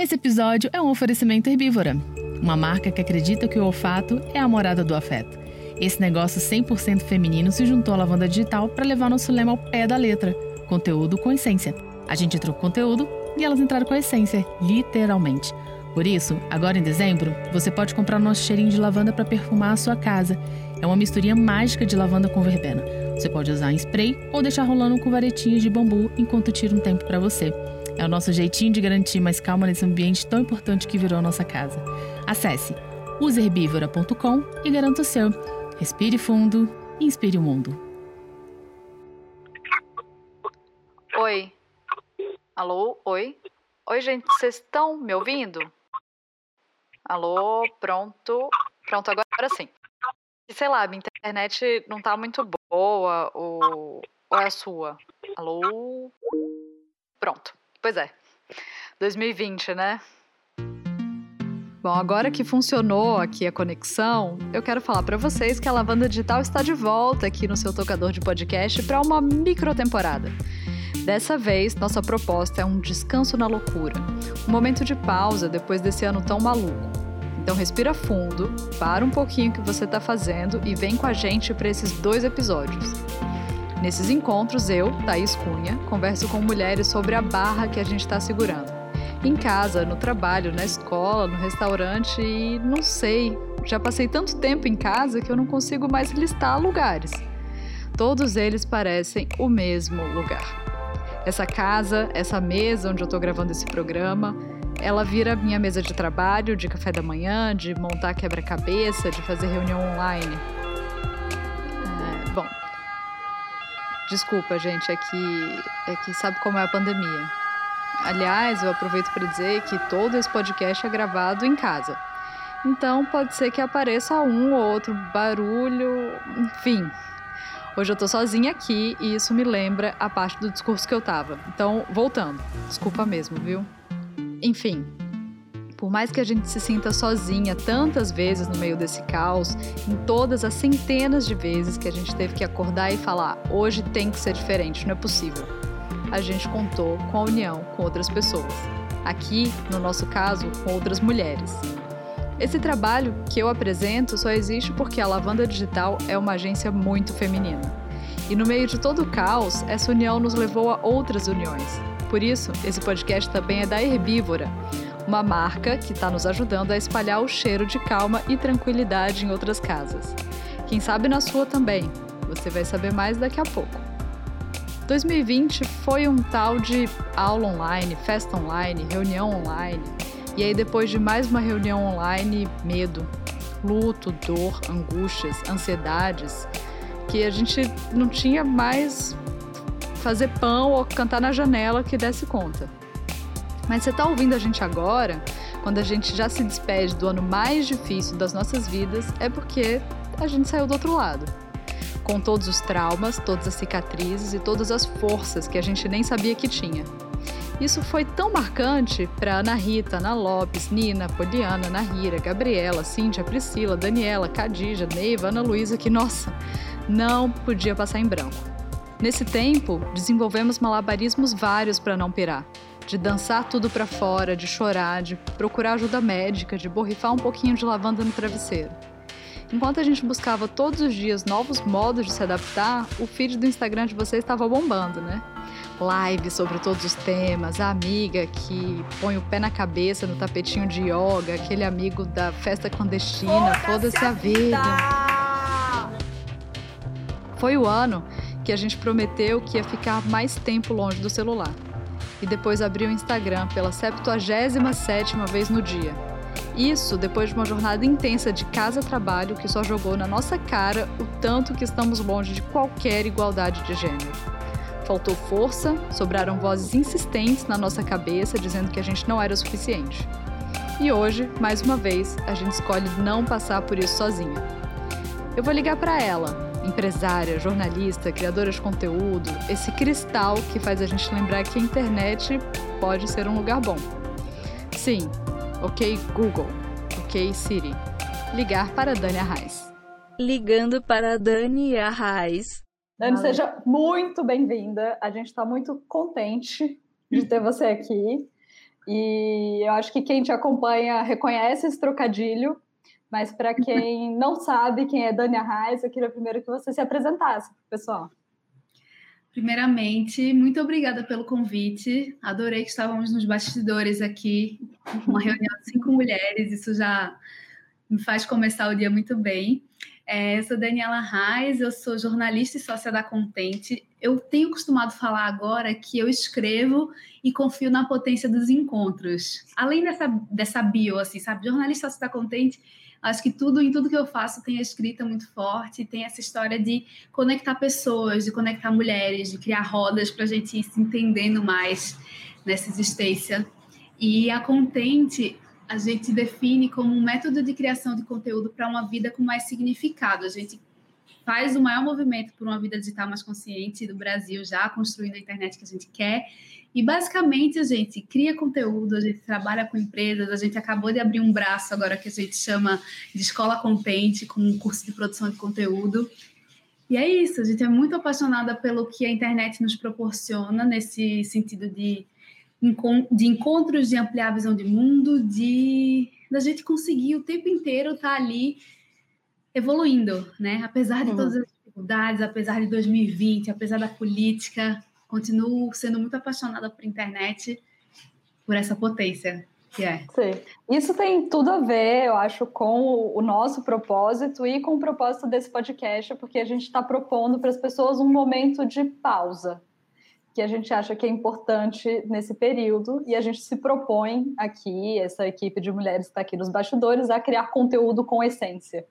Esse episódio é um oferecimento herbívora, uma marca que acredita que o olfato é a morada do afeto. Esse negócio 100% feminino se juntou à Lavanda Digital para levar nosso lema ao pé da letra: conteúdo com essência. A gente entrou com conteúdo e elas entraram com a essência, literalmente. Por isso, agora em dezembro, você pode comprar nosso cheirinho de lavanda para perfumar a sua casa. É uma misturinha mágica de lavanda com verbena. Você pode usar em spray ou deixar rolando com varetinhas de bambu enquanto tira um tempo para você. É o nosso jeitinho de garantir mais calma nesse ambiente tão importante que virou a nossa casa. Acesse useherbívora.com e garanta o seu. Respire fundo e inspire o mundo. Oi. Alô? Oi? Oi, gente, vocês estão me ouvindo? Alô? Pronto? Pronto, agora sim. Sei lá, minha internet não tá muito boa ou, ou é a sua? Alô? Pronto. Pois é. 2020, né? Bom, agora que funcionou aqui a conexão, eu quero falar para vocês que a Lavanda Digital está de volta aqui no seu tocador de podcast para uma micro temporada. Dessa vez, nossa proposta é um descanso na loucura, um momento de pausa depois desse ano tão maluco. Então respira fundo, para um pouquinho o que você está fazendo e vem com a gente para esses dois episódios. Nesses encontros, eu, Thaís Cunha, converso com mulheres sobre a barra que a gente está segurando. Em casa, no trabalho, na escola, no restaurante e não sei. Já passei tanto tempo em casa que eu não consigo mais listar lugares. Todos eles parecem o mesmo lugar. Essa casa, essa mesa onde eu estou gravando esse programa, ela vira minha mesa de trabalho, de café da manhã, de montar quebra-cabeça, de fazer reunião online. Desculpa, gente, é que, é que sabe como é a pandemia. Aliás, eu aproveito para dizer que todo esse podcast é gravado em casa. Então pode ser que apareça um ou outro barulho, enfim. Hoje eu tô sozinha aqui e isso me lembra a parte do discurso que eu tava. Então, voltando. Desculpa mesmo, viu? Enfim, por mais que a gente se sinta sozinha tantas vezes no meio desse caos, em todas as centenas de vezes que a gente teve que acordar e falar: hoje tem que ser diferente, não é possível. A gente contou com a união com outras pessoas. Aqui, no nosso caso, com outras mulheres. Esse trabalho que eu apresento só existe porque a Lavanda Digital é uma agência muito feminina. E no meio de todo o caos, essa união nos levou a outras uniões. Por isso, esse podcast também é da Herbívora, uma marca que está nos ajudando a espalhar o cheiro de calma e tranquilidade em outras casas. Quem sabe na sua também. Você vai saber mais daqui a pouco. 2020 foi um tal de aula online, festa online, reunião online. E aí, depois de mais uma reunião online, medo, luto, dor, angústias, ansiedades, que a gente não tinha mais fazer pão ou cantar na janela que desse conta. Mas você está ouvindo a gente agora, quando a gente já se despede do ano mais difícil das nossas vidas, é porque a gente saiu do outro lado. Com todos os traumas, todas as cicatrizes e todas as forças que a gente nem sabia que tinha. Isso foi tão marcante para Ana Rita, Ana Lopes, Nina, Poliana, Nahira, Gabriela, Cíntia, Priscila, Daniela, Cadija, Neiva, Ana Luísa, que, nossa, não podia passar em branco. Nesse tempo, desenvolvemos malabarismos vários para não pirar de dançar tudo para fora, de chorar, de procurar ajuda médica, de borrifar um pouquinho de lavanda no travesseiro. Enquanto a gente buscava todos os dias novos modos de se adaptar, o feed do Instagram de vocês estava bombando, né? Live sobre todos os temas, a amiga que põe o pé na cabeça no tapetinho de yoga, aquele amigo da festa clandestina, foda-se a vida. Foi o ano que a gente prometeu que ia ficar mais tempo longe do celular e depois abriu o Instagram pela 77ª vez no dia. Isso depois de uma jornada intensa de casa-trabalho que só jogou na nossa cara o tanto que estamos longe de qualquer igualdade de gênero. Faltou força, sobraram vozes insistentes na nossa cabeça dizendo que a gente não era o suficiente. E hoje, mais uma vez, a gente escolhe não passar por isso sozinha. Eu vou ligar para ela, empresária, jornalista, criadora de conteúdo, esse cristal que faz a gente lembrar que a internet pode ser um lugar bom. Sim, ok Google, ok Siri. Ligar para Dani Arraes. Ligando para Dani Arraes. Dani, Valeu. seja muito bem-vinda. A gente está muito contente de ter você aqui. E E eu acho que quem te acompanha reconhece esse trocadilho, mas para quem não sabe quem é Dani Arraes, eu queria primeiro que você se apresentasse, pessoal. Primeiramente, muito obrigada pelo convite. Adorei que estávamos nos bastidores aqui, uma reunião de cinco mulheres, isso já me faz começar o dia muito bem. É, eu sou Daniela Reis, eu sou jornalista e sócia da Contente. Eu tenho costumado falar agora que eu escrevo e confio na potência dos encontros. Além dessa, dessa bio, assim, sabe? Jornalista sócia da Contente, acho que tudo em tudo que eu faço tem a escrita muito forte, tem essa história de conectar pessoas, de conectar mulheres, de criar rodas para a gente ir se entendendo mais nessa existência. E a Contente a gente define como um método de criação de conteúdo para uma vida com mais significado. A gente faz o maior movimento por uma vida digital mais consciente do Brasil, já construindo a internet que a gente quer. E basicamente a gente cria conteúdo, a gente trabalha com empresas, a gente acabou de abrir um braço agora que a gente chama de Escola Contente, com um curso de produção de conteúdo. E é isso, a gente é muito apaixonada pelo que a internet nos proporciona nesse sentido de de encontros, de ampliar a visão de mundo, de da gente conseguir o tempo inteiro estar tá ali evoluindo, né? Apesar de uhum. todas as dificuldades, apesar de 2020, apesar da política, continuo sendo muito apaixonada por internet, por essa potência que é. Sim. Isso tem tudo a ver, eu acho, com o nosso propósito e com o propósito desse podcast, porque a gente está propondo para as pessoas um momento de pausa, que a gente acha que é importante nesse período e a gente se propõe aqui, essa equipe de mulheres que está aqui nos bastidores, a criar conteúdo com essência.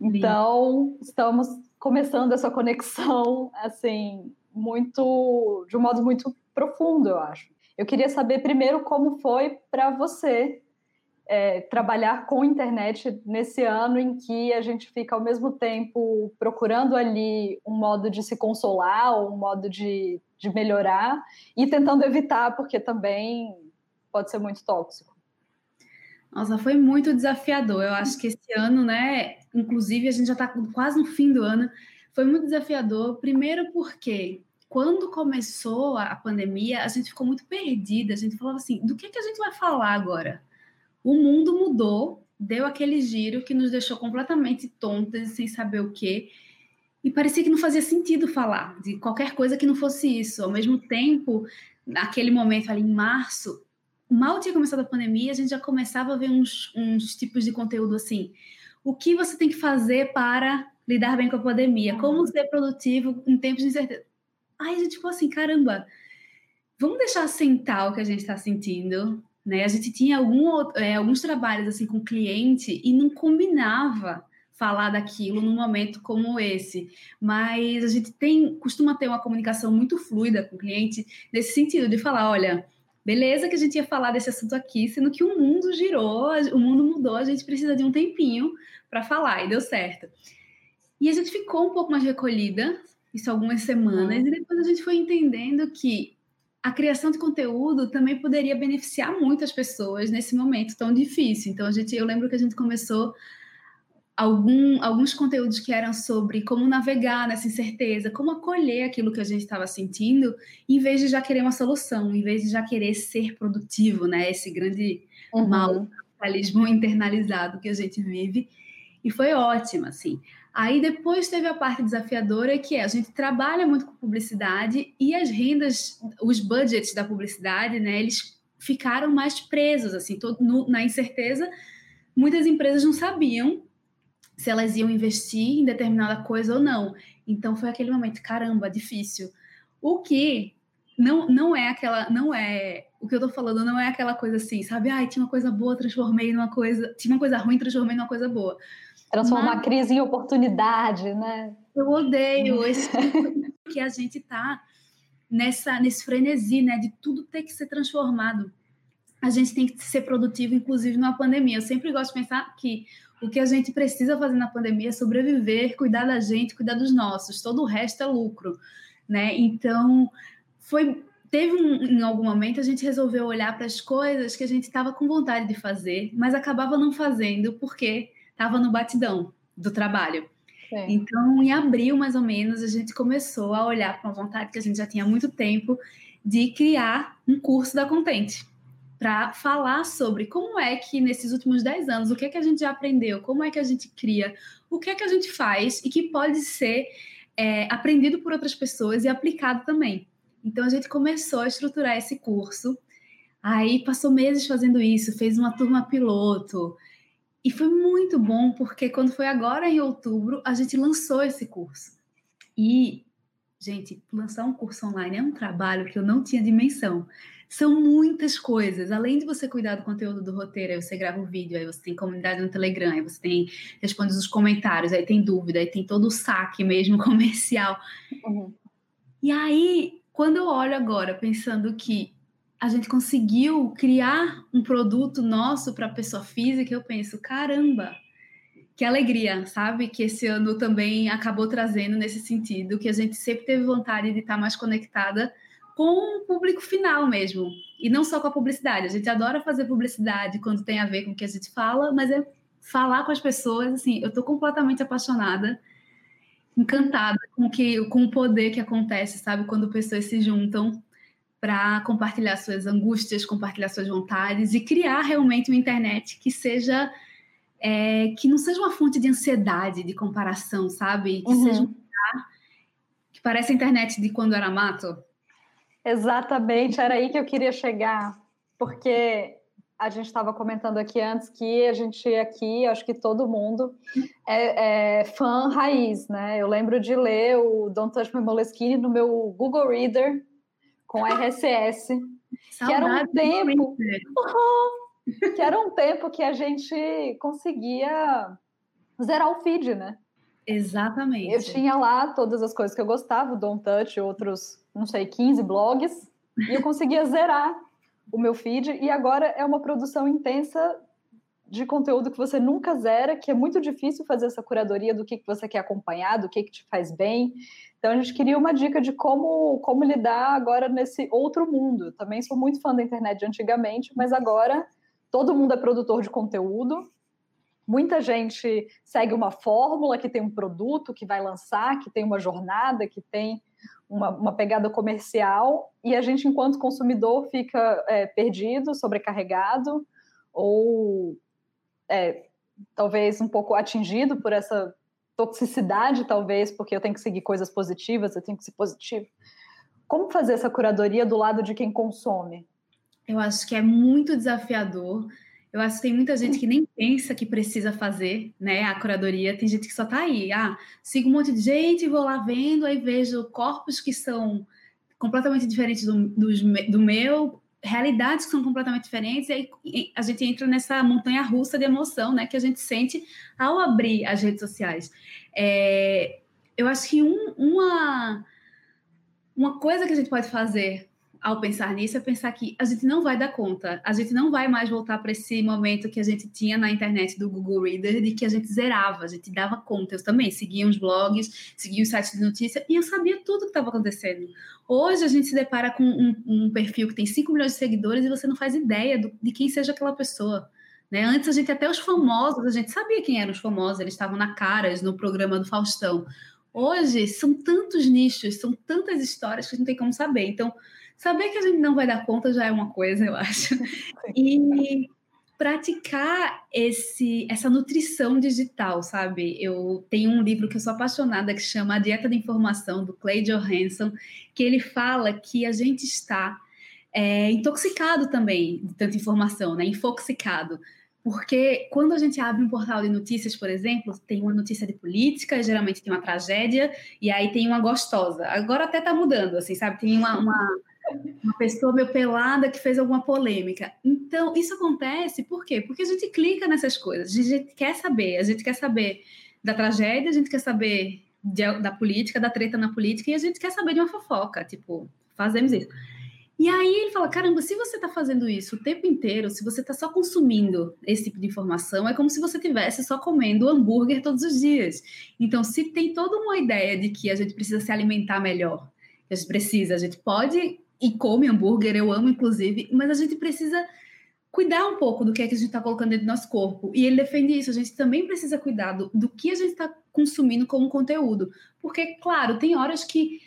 Então, estamos começando essa conexão, assim, muito, de um modo muito profundo, eu acho. Eu queria saber primeiro como foi para você é, trabalhar com internet nesse ano em que a gente fica ao mesmo tempo procurando ali um modo de se consolar, um modo de, de melhorar, e tentando evitar, porque também pode ser muito tóxico. Nossa, foi muito desafiador. Eu acho que esse ano, né? Inclusive, a gente já está quase no fim do ano. Foi muito desafiador. Primeiro, porque quando começou a pandemia, a gente ficou muito perdida. A gente falava assim: do que, que a gente vai falar agora? o mundo mudou, deu aquele giro que nos deixou completamente tontas, sem saber o que. E parecia que não fazia sentido falar de qualquer coisa que não fosse isso. Ao mesmo tempo, naquele momento ali em março, mal tinha começado a pandemia, a gente já começava a ver uns, uns tipos de conteúdo assim. O que você tem que fazer para lidar bem com a pandemia? Como ser produtivo em tempos de incerteza? Aí a gente ficou assim, caramba, vamos deixar sentar o que a gente está sentindo, né? A gente tinha algum, é, alguns trabalhos assim com cliente e não combinava falar daquilo num momento como esse, mas a gente tem costuma ter uma comunicação muito fluida com o cliente nesse sentido de falar, olha, beleza que a gente ia falar desse assunto aqui, sendo que o mundo girou, o mundo mudou, a gente precisa de um tempinho para falar e deu certo. E a gente ficou um pouco mais recolhida, isso algumas semanas, uhum. e depois a gente foi entendendo que a criação de conteúdo também poderia beneficiar muitas pessoas nesse momento tão difícil. Então, a gente, eu lembro que a gente começou algum, alguns conteúdos que eram sobre como navegar nessa incerteza, como acolher aquilo que a gente estava sentindo, em vez de já querer uma solução, em vez de já querer ser produtivo, né? Esse grande uhum. mal capitalismo internalizado que a gente vive. E foi ótimo, assim. Aí depois teve a parte desafiadora, que é a gente trabalha muito com publicidade e as rendas, os budgets da publicidade, né, eles ficaram mais presos, assim, todo, no, na incerteza. Muitas empresas não sabiam se elas iam investir em determinada coisa ou não. Então foi aquele momento, caramba, difícil. O que não, não é aquela, não é, o que eu tô falando não é aquela coisa assim, sabe? Ai, tinha uma coisa boa, transformei numa coisa, tinha uma coisa ruim, transformei numa coisa boa. Transformar Mas, a crise em oportunidade, né? Eu odeio esse tipo que a gente tá nessa nesse frenesi, né, de tudo ter que ser transformado. A gente tem que ser produtivo, inclusive numa pandemia. Eu sempre gosto de pensar que o que a gente precisa fazer na pandemia é sobreviver, cuidar da gente, cuidar dos nossos. Todo o resto é lucro, né? Então, foi teve um, em algum momento a gente resolveu olhar para as coisas que a gente estava com vontade de fazer, mas acabava não fazendo porque estava no batidão do trabalho. Sim. Então, em abril, mais ou menos, a gente começou a olhar para uma vontade que a gente já tinha há muito tempo de criar um curso da Contente. para falar sobre como é que nesses últimos 10 anos, o que é que a gente já aprendeu, como é que a gente cria, o que é que a gente faz e que pode ser é, aprendido por outras pessoas e aplicado também. Então a gente começou a estruturar esse curso, aí passou meses fazendo isso, fez uma turma piloto, e foi muito bom porque quando foi agora em outubro, a gente lançou esse curso. E, gente, lançar um curso online é um trabalho que eu não tinha dimensão. São muitas coisas. Além de você cuidar do conteúdo do roteiro, aí você grava o um vídeo, aí você tem comunidade no Telegram, aí você tem responde os comentários, aí tem dúvida, aí tem todo o saque mesmo comercial. Uhum. E aí, quando eu olho agora pensando que a gente conseguiu criar um produto nosso para pessoa física, eu penso, caramba, que alegria, sabe? Que esse ano também acabou trazendo nesse sentido, que a gente sempre teve vontade de estar mais conectada com o público final mesmo. E não só com a publicidade. A gente adora fazer publicidade quando tem a ver com o que a gente fala, mas é falar com as pessoas, assim, eu estou completamente apaixonada, encantada com, que, com o poder que acontece, sabe? Quando pessoas se juntam para compartilhar suas angústias, compartilhar suas vontades e criar realmente uma internet que seja é, que não seja uma fonte de ansiedade, de comparação, sabe? Que uhum. seja um lugar que parece a internet de quando era mato. Exatamente, era aí que eu queria chegar, porque a gente estava comentando aqui antes que a gente aqui, acho que todo mundo é, é, fã raiz, né? Eu lembro de ler o Don't Touch My Moleskine no meu Google Reader com RSS, que era um tempo, que era um tempo que a gente conseguia zerar o feed, né? Exatamente. Eu tinha lá todas as coisas que eu gostava, o Don't Touch, outros não sei, 15 blogs, e eu conseguia zerar o meu feed, e agora é uma produção intensa de conteúdo que você nunca zera, que é muito difícil fazer essa curadoria do que, que você quer acompanhar, do que, que te faz bem. Então a gente queria uma dica de como, como lidar agora nesse outro mundo. Também sou muito fã da internet de antigamente, mas agora todo mundo é produtor de conteúdo. Muita gente segue uma fórmula que tem um produto que vai lançar, que tem uma jornada, que tem uma, uma, pegada comercial e a gente, enquanto consumidor, fica é, perdido, sobrecarregado ou é, talvez um pouco atingido por essa toxicidade, talvez, porque eu tenho que seguir coisas positivas, eu tenho que ser positivo. Como fazer essa curadoria do lado de quem consome? Eu acho que é muito desafiador eu acho que tem muita gente que nem pensa que precisa fazer, né, a curadoria. Tem gente que só tá aí, ah, sigo um monte de gente, vou lá vendo, aí vejo corpos que são completamente diferentes do, do, do meu, realidades que são completamente diferentes, e aí a gente entra nessa montanha russa de emoção, né, que a gente sente ao abrir as redes sociais. É, eu acho que um, uma, uma coisa que a gente pode fazer ao pensar nisso é pensar que a gente não vai dar conta, a gente não vai mais voltar para esse momento que a gente tinha na internet do Google Reader, de que a gente zerava, a gente dava conta. Eu também seguia os blogs, seguia os sites de notícia e eu sabia tudo que estava acontecendo. Hoje a gente se depara com um, um, perfil que tem 5 milhões de seguidores e você não faz ideia do, de quem seja aquela pessoa. Né? Antes a gente até os famosos, a gente sabia quem eram os famosos, eles estavam na caras no programa do Faustão. Hoje são tantos nichos, são tantas histórias que a gente não tem como saber. Então, Saber que a gente não vai dar conta já é uma coisa, eu acho. E praticar esse, essa nutrição digital, sabe? Eu tenho um livro que eu sou apaixonada que chama A Dieta da Informação, do Clay Johansson, que ele fala que a gente está é, intoxicado também de tanta informação, né? Infoxicado. Porque quando a gente abre um portal de notícias, por exemplo, tem uma notícia de política, geralmente tem uma tragédia, e aí tem uma gostosa. Agora até tá mudando, assim, sabe? Tem uma, uma uma pessoa meio pelada que fez alguma polêmica. Então, isso acontece por quê? Porque a gente clica nessas coisas, a gente quer saber, a gente quer saber da tragédia, a gente quer saber de, da política, da treta na política, e a gente quer saber de uma fofoca, tipo, fazemos isso. E aí ele fala: caramba, se você está fazendo isso o tempo inteiro, se você está só consumindo esse tipo de informação, é como se você estivesse só comendo hambúrguer todos os dias. Então, se tem toda uma ideia de que a gente precisa se alimentar melhor, a gente precisa, a gente pode e come hambúrguer, eu amo inclusive, mas a gente precisa cuidar um pouco do que é que a gente está colocando dentro do nosso corpo. E ele defende isso, a gente também precisa cuidar do, do que a gente está consumindo como conteúdo. Porque, claro, tem horas que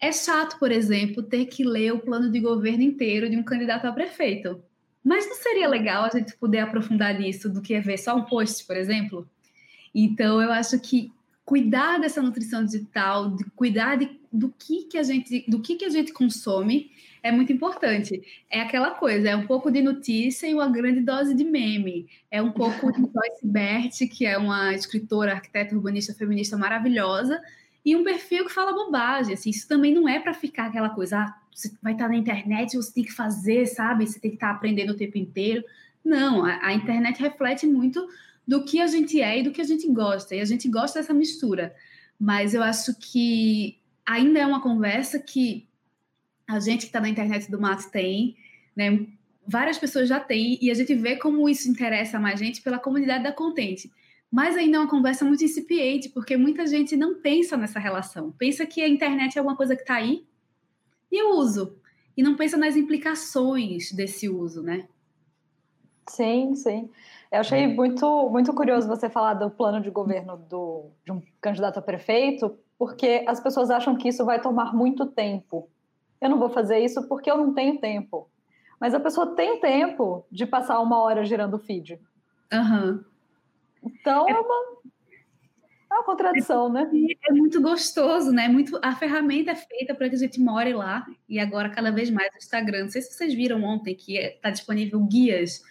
é chato, por exemplo, ter que ler o plano de governo inteiro de um candidato a prefeito. Mas não seria legal a gente poder aprofundar nisso do que é ver só um post, por exemplo? Então, eu acho que cuidar dessa nutrição digital, de cuidar de, do que que a gente, do que que a gente consome é muito importante. É aquela coisa, é um pouco de notícia e uma grande dose de meme. É um pouco de Joyce Bert, que é uma escritora, arquiteta urbanista feminista maravilhosa, e um perfil que fala bobagem. Assim, isso também não é para ficar aquela coisa, ah, você vai estar na internet, você tem que fazer, sabe? Você tem que estar aprendendo o tempo inteiro. Não, a, a internet reflete muito do que a gente é e do que a gente gosta. E a gente gosta dessa mistura. Mas eu acho que ainda é uma conversa que a gente que está na internet do mato tem, né? Várias pessoas já têm, e a gente vê como isso interessa mais gente pela comunidade da Contente. Mas ainda é uma conversa muito incipiente, porque muita gente não pensa nessa relação. Pensa que a internet é alguma coisa que está aí e eu uso. E não pensa nas implicações desse uso, né? Sim, sim. Eu achei muito, muito curioso você falar do plano de governo do, de um candidato a prefeito, porque as pessoas acham que isso vai tomar muito tempo. Eu não vou fazer isso porque eu não tenho tempo. Mas a pessoa tem tempo de passar uma hora girando o feed. Uhum. Então é uma, é uma contradição, né? É muito gostoso, né? Muito, a ferramenta é feita para que a gente more lá. E agora, cada vez mais, o Instagram. Não sei se vocês viram ontem que está disponível guias,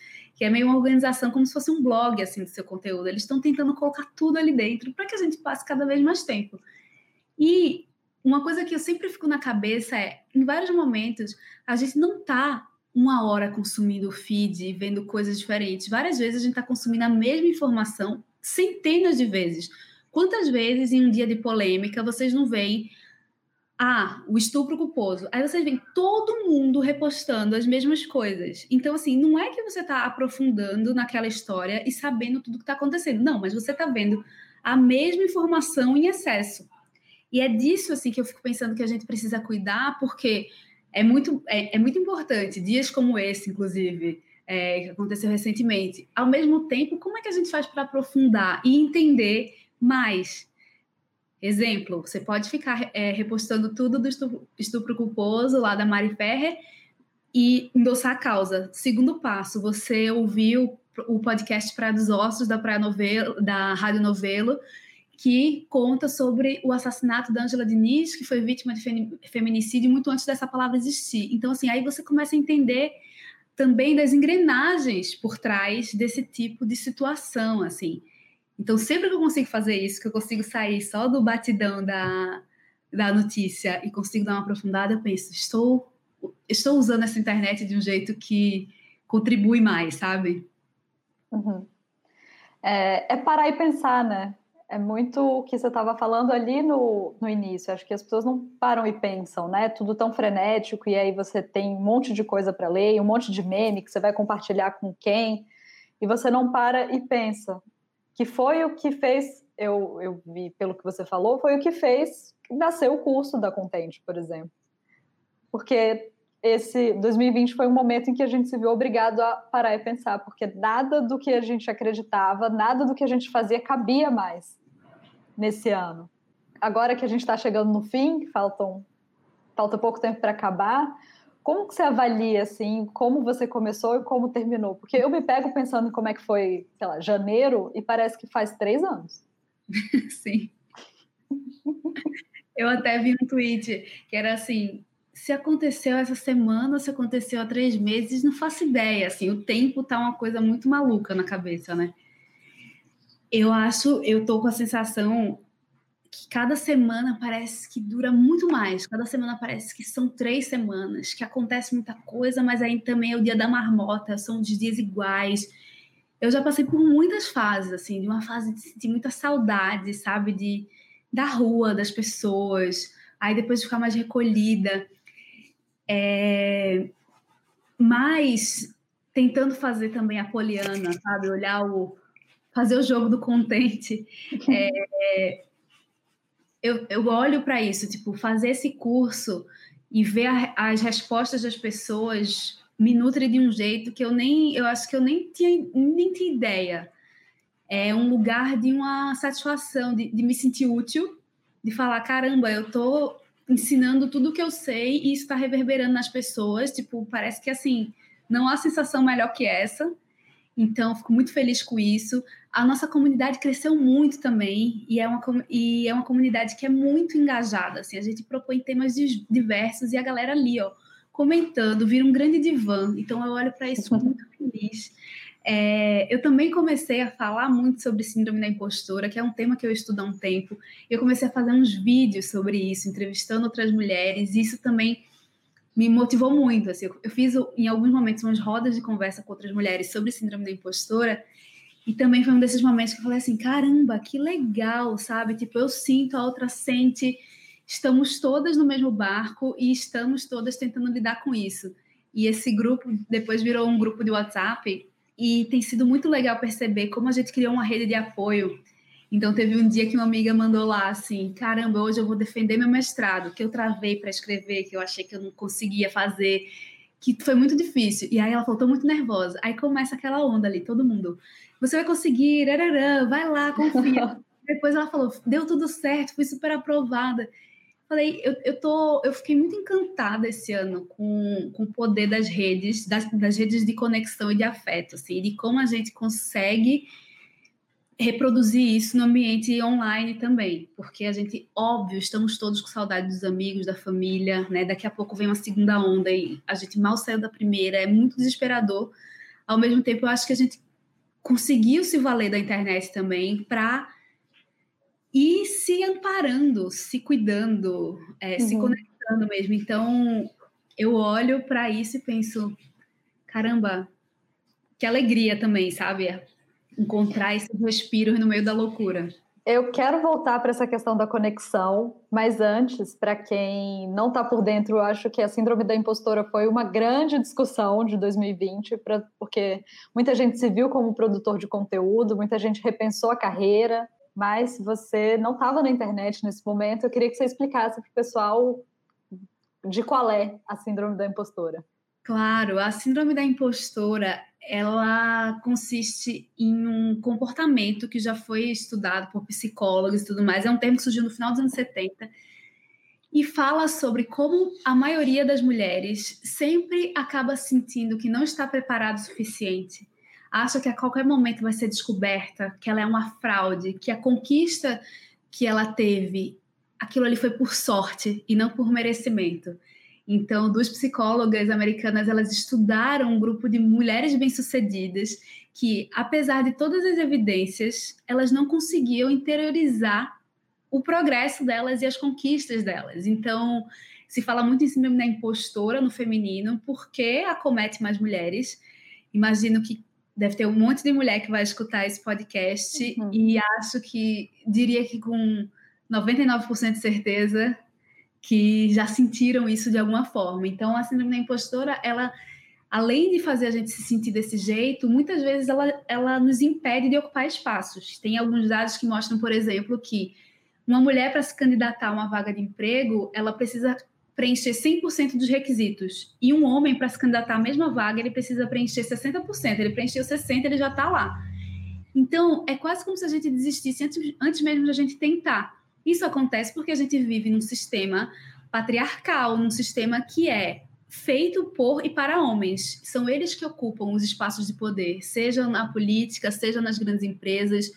que é meio uma organização como se fosse um blog assim do seu conteúdo. Eles estão tentando colocar tudo ali dentro para que a gente passe cada vez mais tempo. E uma coisa que eu sempre fico na cabeça é, em vários momentos, a gente não está uma hora consumindo feed vendo coisas diferentes. Várias vezes a gente está consumindo a mesma informação centenas de vezes. Quantas vezes em um dia de polêmica vocês não veem ah, o estupro culposo. Aí vocês veem todo mundo repostando as mesmas coisas. Então, assim, não é que você está aprofundando naquela história e sabendo tudo que está acontecendo. Não, mas você está vendo a mesma informação em excesso. E é disso, assim, que eu fico pensando que a gente precisa cuidar, porque é muito, é, é muito importante, dias como esse, inclusive, é, que aconteceu recentemente. Ao mesmo tempo, como é que a gente faz para aprofundar e entender mais? Exemplo, você pode ficar é, repostando tudo do estupro, estupro culposo lá da Mari Ferrer e endossar a causa. Segundo passo, você ouviu o podcast Praia dos Ossos da Praia Novelo, da Rádio Novelo, que conta sobre o assassinato da Angela Diniz, que foi vítima de feminicídio muito antes dessa palavra existir. Então, assim, aí você começa a entender também das engrenagens por trás desse tipo de situação, assim. Então, sempre que eu consigo fazer isso, que eu consigo sair só do batidão da, da notícia e consigo dar uma aprofundada, eu penso, estou, estou usando essa internet de um jeito que contribui mais, sabe? Uhum. É, é parar e pensar, né? é muito o que você estava falando ali no, no início. Acho que as pessoas não param e pensam, né? Tudo tão frenético, e aí você tem um monte de coisa para ler, um monte de meme que você vai compartilhar com quem, e você não para e pensa. Que foi o que fez, eu, eu vi pelo que você falou, foi o que fez nascer o curso da Contente, por exemplo. Porque esse 2020 foi um momento em que a gente se viu obrigado a parar e pensar, porque nada do que a gente acreditava, nada do que a gente fazia cabia mais nesse ano. Agora que a gente está chegando no fim, faltam, falta pouco tempo para acabar, como que você avalia, assim, como você começou e como terminou? Porque eu me pego pensando em como é que foi, sei lá, janeiro, e parece que faz três anos. Sim. Eu até vi um tweet que era assim, se aconteceu essa semana, se aconteceu há três meses, não faço ideia, assim, o tempo tá uma coisa muito maluca na cabeça, né? Eu acho, eu tô com a sensação que cada semana parece que dura muito mais. Cada semana parece que são três semanas, que acontece muita coisa, mas aí também é o dia da marmota, são os dias iguais. Eu já passei por muitas fases, assim, de uma fase de sentir muita saudade, sabe, de da rua, das pessoas, aí depois de ficar mais recolhida. É... Mas tentando fazer também a poliana, sabe, olhar o fazer o jogo do contente. É, eu, eu olho para isso, tipo, fazer esse curso e ver a, as respostas das pessoas me nutre de um jeito que eu nem, eu acho que eu nem tinha, nem tinha ideia. É um lugar de uma satisfação, de, de me sentir útil, de falar, caramba, eu tô ensinando tudo o que eu sei e isso está reverberando nas pessoas, tipo, parece que assim, não há sensação melhor que essa. Então, fico muito feliz com isso. A nossa comunidade cresceu muito também e é uma, e é uma comunidade que é muito engajada. Assim, a gente propõe temas diversos e a galera ali, ó, comentando, vira um grande divã. Então, eu olho para isso muito feliz. É, eu também comecei a falar muito sobre síndrome da impostora, que é um tema que eu estudo há um tempo. Eu comecei a fazer uns vídeos sobre isso, entrevistando outras mulheres. E isso também me motivou muito. Assim, eu fiz em alguns momentos umas rodas de conversa com outras mulheres sobre síndrome da impostora. E também foi um desses momentos que eu falei assim: caramba, que legal, sabe? Tipo, eu sinto, a outra sente, estamos todas no mesmo barco e estamos todas tentando lidar com isso. E esse grupo depois virou um grupo de WhatsApp e tem sido muito legal perceber como a gente criou uma rede de apoio. Então, teve um dia que uma amiga mandou lá assim: caramba, hoje eu vou defender meu mestrado, que eu travei para escrever, que eu achei que eu não conseguia fazer, que foi muito difícil. E aí ela falou: tô muito nervosa. Aí começa aquela onda ali, todo mundo: você vai conseguir, ararã, vai lá, confia. Depois ela falou: deu tudo certo, fui super aprovada. Falei, eu, eu, tô, eu fiquei muito encantada esse ano com, com o poder das redes, das, das redes de conexão e de afeto, assim, de como a gente consegue reproduzir isso no ambiente online também, porque a gente, óbvio, estamos todos com saudade dos amigos, da família, né? Daqui a pouco vem uma segunda onda e a gente mal saiu da primeira, é muito desesperador. Ao mesmo tempo, eu acho que a gente conseguiu se valer da internet também para e se amparando, se cuidando, é, uhum. se conectando mesmo. Então, eu olho para isso e penso, caramba, que alegria também, sabe? Encontrar esse respiro no meio da loucura. Eu quero voltar para essa questão da conexão, mas antes, para quem não está por dentro, eu acho que a síndrome da impostora foi uma grande discussão de 2020, pra, porque muita gente se viu como produtor de conteúdo, muita gente repensou a carreira, mas você não estava na internet nesse momento. Eu queria que você explicasse para o pessoal de qual é a síndrome da impostora. Claro, a síndrome da impostora ela consiste em um comportamento que já foi estudado por psicólogos e tudo mais. É um termo que surgiu no final dos anos 70 e fala sobre como a maioria das mulheres sempre acaba sentindo que não está preparado o suficiente acha que a qualquer momento vai ser descoberta, que ela é uma fraude, que a conquista que ela teve, aquilo ali foi por sorte e não por merecimento. Então, duas psicólogas americanas, elas estudaram um grupo de mulheres bem-sucedidas que, apesar de todas as evidências, elas não conseguiam interiorizar o progresso delas e as conquistas delas. Então, se fala muito em cima da impostora no feminino, porque acomete mais mulheres. Imagino que deve ter um monte de mulher que vai escutar esse podcast uhum. e acho que diria que com 99% de certeza que já sentiram isso de alguma forma. Então, a síndrome da impostora, ela além de fazer a gente se sentir desse jeito, muitas vezes ela, ela nos impede de ocupar espaços. Tem alguns dados que mostram, por exemplo, que uma mulher para se candidatar a uma vaga de emprego, ela precisa preencher 100% dos requisitos. E um homem, para se candidatar à mesma vaga, ele precisa preencher 60%. Ele preencheu 60%, ele já está lá. Então, é quase como se a gente desistisse antes, antes mesmo de a gente tentar. Isso acontece porque a gente vive num sistema patriarcal, num sistema que é feito por e para homens. São eles que ocupam os espaços de poder, seja na política, seja nas grandes empresas.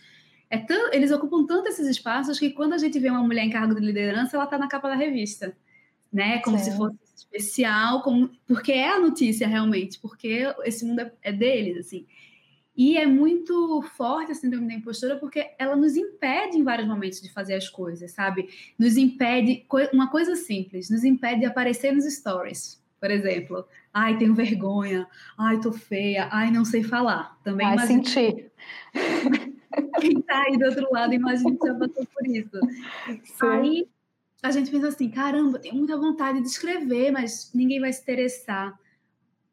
É tão, eles ocupam tanto esses espaços que quando a gente vê uma mulher em cargo de liderança, ela está na capa da revista né? Como se fosse especial, como, porque é a notícia realmente, porque esse mundo é, é deles, assim. E é muito forte a síndrome da impostora porque ela nos impede em vários momentos de fazer as coisas, sabe? Nos impede, uma coisa simples, nos impede de aparecer nos stories, por exemplo. Ai, tenho vergonha. Ai, tô feia. Ai, não sei falar. Também Ai, senti. Quem tá aí do outro lado, imagina que já passou por isso. Sim. Aí a gente pensa assim, caramba, tenho muita vontade de escrever, mas ninguém vai se interessar.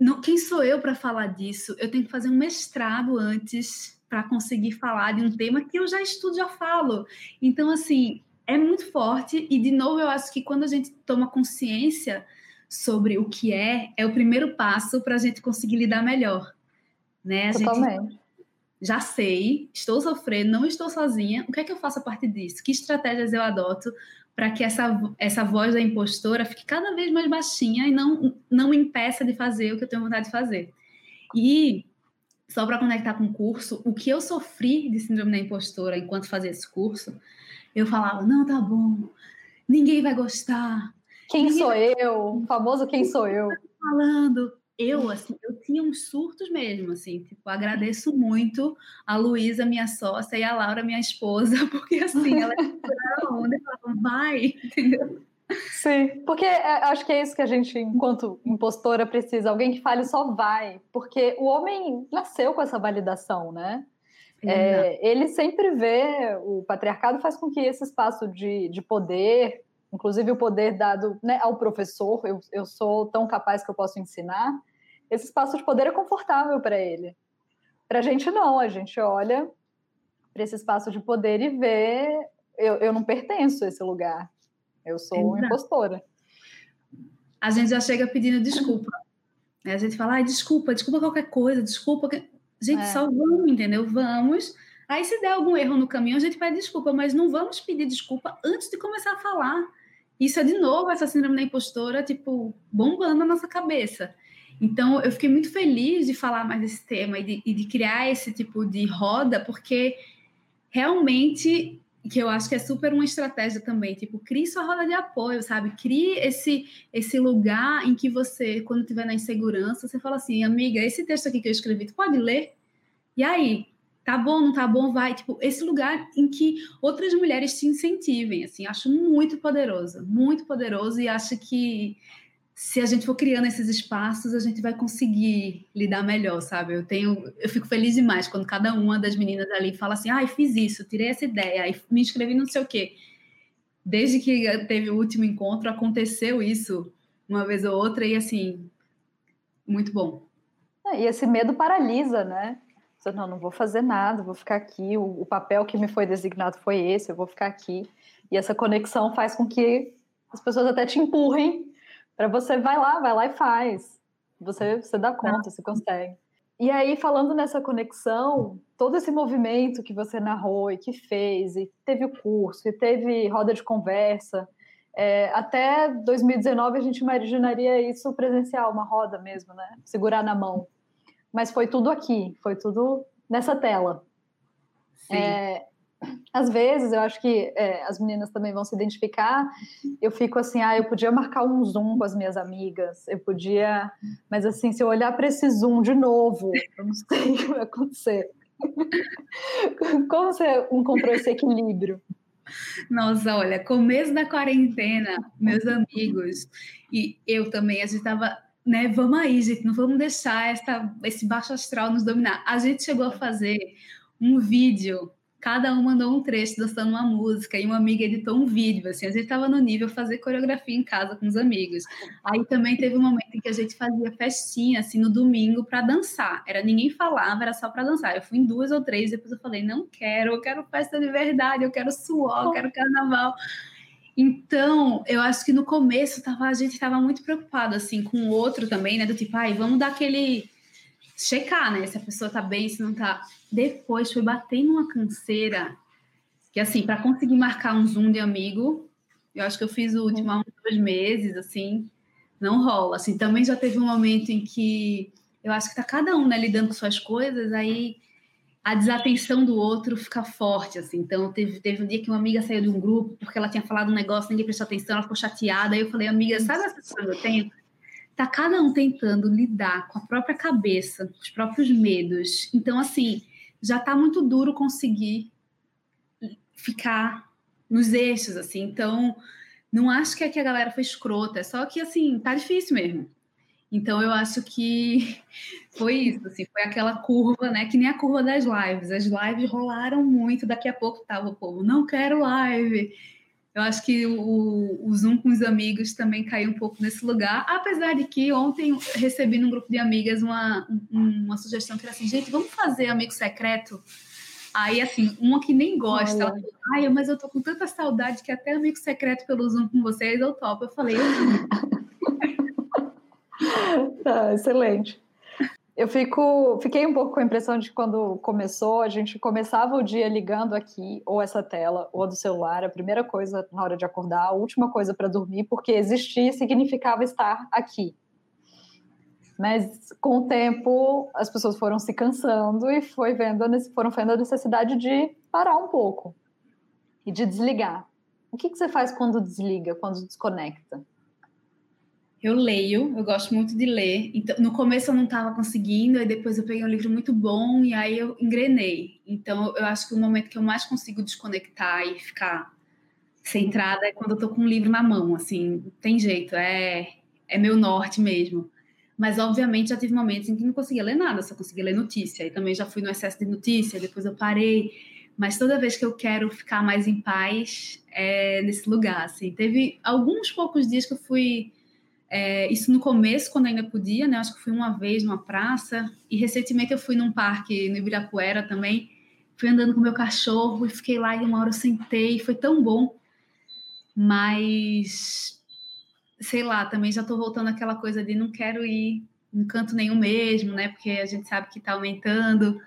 Não, quem sou eu para falar disso? Eu tenho que fazer um mestrado antes para conseguir falar de um tema que eu já estudo, já falo. Então, assim, é muito forte. E, de novo, eu acho que quando a gente toma consciência sobre o que é, é o primeiro passo para a gente conseguir lidar melhor. Né? A Totalmente. Gente já sei, estou sofrendo, não estou sozinha. O que é que eu faço a partir disso? Que estratégias eu adoto para que essa, essa voz da impostora fique cada vez mais baixinha e não, não me impeça de fazer o que eu tenho vontade de fazer. E só para conectar com o curso, o que eu sofri de síndrome da impostora enquanto fazia esse curso, eu falava: não, tá bom, ninguém vai gostar. Quem ninguém sou vai... eu? O famoso quem sou eu? Falando. Eu, assim, eu tinha uns surtos mesmo, assim, tipo, agradeço muito a Luísa, minha sócia, e a Laura, minha esposa, porque, assim, ela a onda e falava, vai, entendeu? Sim, porque é, acho que é isso que a gente, enquanto impostora, precisa. Alguém que fale só vai. Porque o homem nasceu com essa validação, né? É, ele sempre vê, o patriarcado faz com que esse espaço de, de poder, inclusive o poder dado né, ao professor, eu, eu sou tão capaz que eu posso ensinar, esse espaço de poder é confortável para ele. Para a gente, não, a gente olha para esse espaço de poder e vê, eu, eu não pertenço a esse lugar. Eu sou Exato. uma impostora. A gente já chega pedindo desculpa. Né? A gente fala, ah, desculpa, desculpa qualquer coisa, desculpa. Gente, é. só vamos, entendeu? Vamos. Aí, se der algum erro no caminho, a gente pede desculpa, mas não vamos pedir desculpa antes de começar a falar. Isso é, de novo, essa síndrome da impostora, tipo, bombando na nossa cabeça. Então, eu fiquei muito feliz de falar mais desse tema e de, e de criar esse tipo de roda, porque realmente que eu acho que é super uma estratégia também, tipo, crie sua roda de apoio, sabe? Crie esse esse lugar em que você, quando estiver na insegurança, você fala assim, amiga, esse texto aqui que eu escrevi, tu pode ler? E aí, tá bom, não tá bom, vai, tipo, esse lugar em que outras mulheres te incentivem, assim, acho muito poderoso, muito poderoso e acho que se a gente for criando esses espaços, a gente vai conseguir lidar melhor, sabe? Eu tenho, eu fico feliz demais quando cada uma das meninas ali fala assim: "Ai, fiz isso, tirei essa ideia, aí me inscrevi não sei o quê". Desde que teve o último encontro, aconteceu isso uma vez ou outra e assim, muito bom. É, e esse medo paralisa, né? Você, não, não vou fazer nada, vou ficar aqui. O, o papel que me foi designado foi esse, eu vou ficar aqui. E essa conexão faz com que as pessoas até te empurrem para você vai lá, vai lá e faz. Você, você dá conta, você consegue. E aí, falando nessa conexão, todo esse movimento que você narrou e que fez, e teve o curso, e teve roda de conversa, é, até 2019 a gente imaginaria isso presencial, uma roda mesmo, né? Segurar na mão. Mas foi tudo aqui, foi tudo nessa tela. É, às vezes, eu acho que é, as meninas também vão se identificar. Eu fico assim, ah, eu podia marcar um Zoom com as minhas amigas, eu podia. Mas, assim, se eu olhar para esse Zoom de novo, eu não sei o que vai acontecer. Como você encontrou esse equilíbrio? Nossa, olha, começo da quarentena, meus amigos e eu também, a gente estava né, vamos aí, gente, não vamos deixar essa, esse baixo astral nos dominar. A gente chegou a fazer um vídeo cada um mandou um trecho dançando uma música e uma amiga editou um vídeo, assim, a gente estava no nível fazer coreografia em casa com os amigos. Aí também teve um momento em que a gente fazia festinha, assim, no domingo para dançar. Era ninguém falava, era só para dançar. Eu fui em duas ou três, depois eu falei, não quero, eu quero festa de verdade, eu quero suor, eu quero carnaval. Então, eu acho que no começo tava, a gente estava muito preocupado, assim, com o outro também, né, do tipo, ai, vamos dar aquele checar, né? Se a pessoa tá bem, se não tá. Depois foi bater numa canseira que, assim, para conseguir marcar um Zoom de amigo, eu acho que eu fiz o último há uns dois meses, assim, não rola. Assim, também já teve um momento em que eu acho que tá cada um, né, lidando com suas coisas, aí a desatenção do outro fica forte, assim. Então, teve, teve um dia que uma amiga saiu de um grupo porque ela tinha falado um negócio, ninguém prestou atenção, ela ficou chateada. Aí eu falei, amiga, sabe essa sensação que eu tenho? Tá cada um tentando lidar com a própria cabeça, com os próprios medos. Então, assim, já tá muito duro conseguir ficar nos eixos, assim. Então, não acho que, a galera foi escrota, é só que, assim, tá difícil mesmo. Então, eu acho que foi isso, assim, foi aquela curva, né, que nem a curva das lives. As lives rolaram muito, daqui a pouco tava o povo, não quero live, eu acho que o, o, Zoom com os amigos também caiu um pouco nesse lugar, apesar de que ontem recebi num grupo de amigas uma, uma sugestão que era assim, gente, vamos fazer amigo secreto? Aí, assim, uma que nem gosta, ela falou, ai, mas eu tô com tanta saudade que até amigo secreto pelo Zoom com vocês eu topo. Eu falei, eu tá, excelente eu fico, fiquei um pouco com a impressão de que quando começou, a gente começava o dia ligando aqui, ou essa tela, ou a do celular, a primeira coisa na hora de acordar, a última coisa para dormir, porque existir significava estar aqui. Mas com o tempo as pessoas foram se cansando e foi vendo, foram vendo a necessidade de parar um pouco e de desligar. O que, que você faz quando desliga, quando desconecta? Eu leio, eu gosto muito de ler. Então, no começo eu não estava conseguindo, aí depois eu peguei um livro muito bom e aí eu engrenei. Então, eu acho que o momento que eu mais consigo desconectar e ficar centrada é quando eu tô com um livro na mão, assim, tem jeito, é é meu norte mesmo. Mas, obviamente, já tive momentos em que não conseguia ler nada, só conseguia ler notícia. E também já fui no excesso de notícia, depois eu parei. Mas toda vez que eu quero ficar mais em paz, é nesse lugar, assim. Teve alguns poucos dias que eu fui é, isso no começo, quando ainda podia, né? Acho que fui uma vez numa praça. E recentemente eu fui num parque no Ibirapuera também. Fui andando com meu cachorro e fiquei lá e uma hora eu sentei. Foi tão bom. Mas, sei lá, também já estou voltando àquela coisa de não quero ir em canto nenhum mesmo, né? Porque a gente sabe que está aumentando.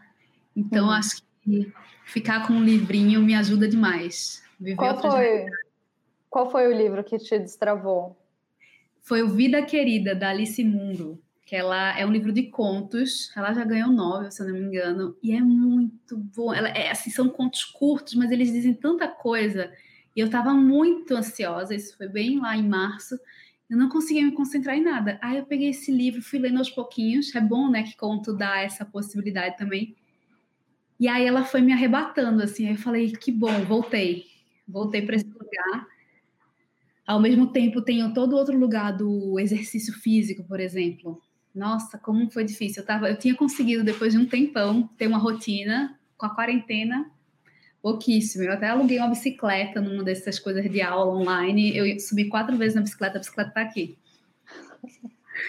Então, acho que ficar com um livrinho me ajuda demais. Qual foi, qual foi o livro que te destravou? Foi o Vida Querida, da Alice Mundo, que ela é um livro de contos, ela já ganhou nove, se eu não me engano, e é muito bom. Ela é assim, são contos curtos, mas eles dizem tanta coisa. E eu estava muito ansiosa, isso foi bem lá em março. Eu não conseguia me concentrar em nada. Aí eu peguei esse livro, fui lendo aos pouquinhos. É bom, né, que conto dá essa possibilidade também. E aí ela foi me arrebatando, assim. Aí eu falei, que bom, voltei. Voltei para esse lugar. Ao mesmo tempo, tenho todo outro lugar do exercício físico, por exemplo. Nossa, como foi difícil. Eu, tava, eu tinha conseguido, depois de um tempão, ter uma rotina com a quarentena pouquíssimo. Eu até aluguei uma bicicleta numa dessas coisas de aula online. Eu subi quatro vezes na bicicleta, a bicicleta tá aqui.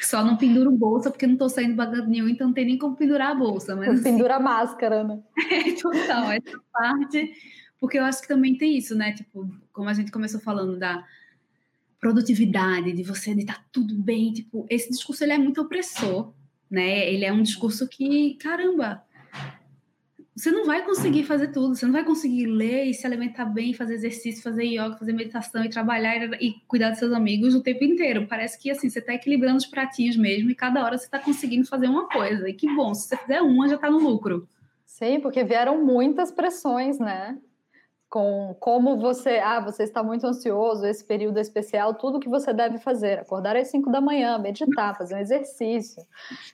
Só não penduro bolsa, porque não tô saindo bagulho nenhum, então não tem nem como pendurar a bolsa. Mas, assim, pendura a máscara, né? É, total, essa parte. Porque eu acho que também tem isso, né? Tipo, como a gente começou falando da produtividade, de você de estar tá tudo bem, tipo, esse discurso ele é muito opressor, né? Ele é um discurso que, caramba, você não vai conseguir fazer tudo, você não vai conseguir ler e se alimentar bem, fazer exercício, fazer yoga, fazer meditação e trabalhar e, cuidar dos seus amigos o tempo inteiro. Parece que assim, você está equilibrando os pratinhos mesmo e cada hora você está conseguindo fazer uma coisa. E que bom, se você fizer uma, já está no lucro. Sim, porque vieram muitas pressões, né? Com como você, ah, você está muito ansioso, esse período é especial, tudo que você deve fazer, acordar às 5 da manhã, meditar, fazer um exercício,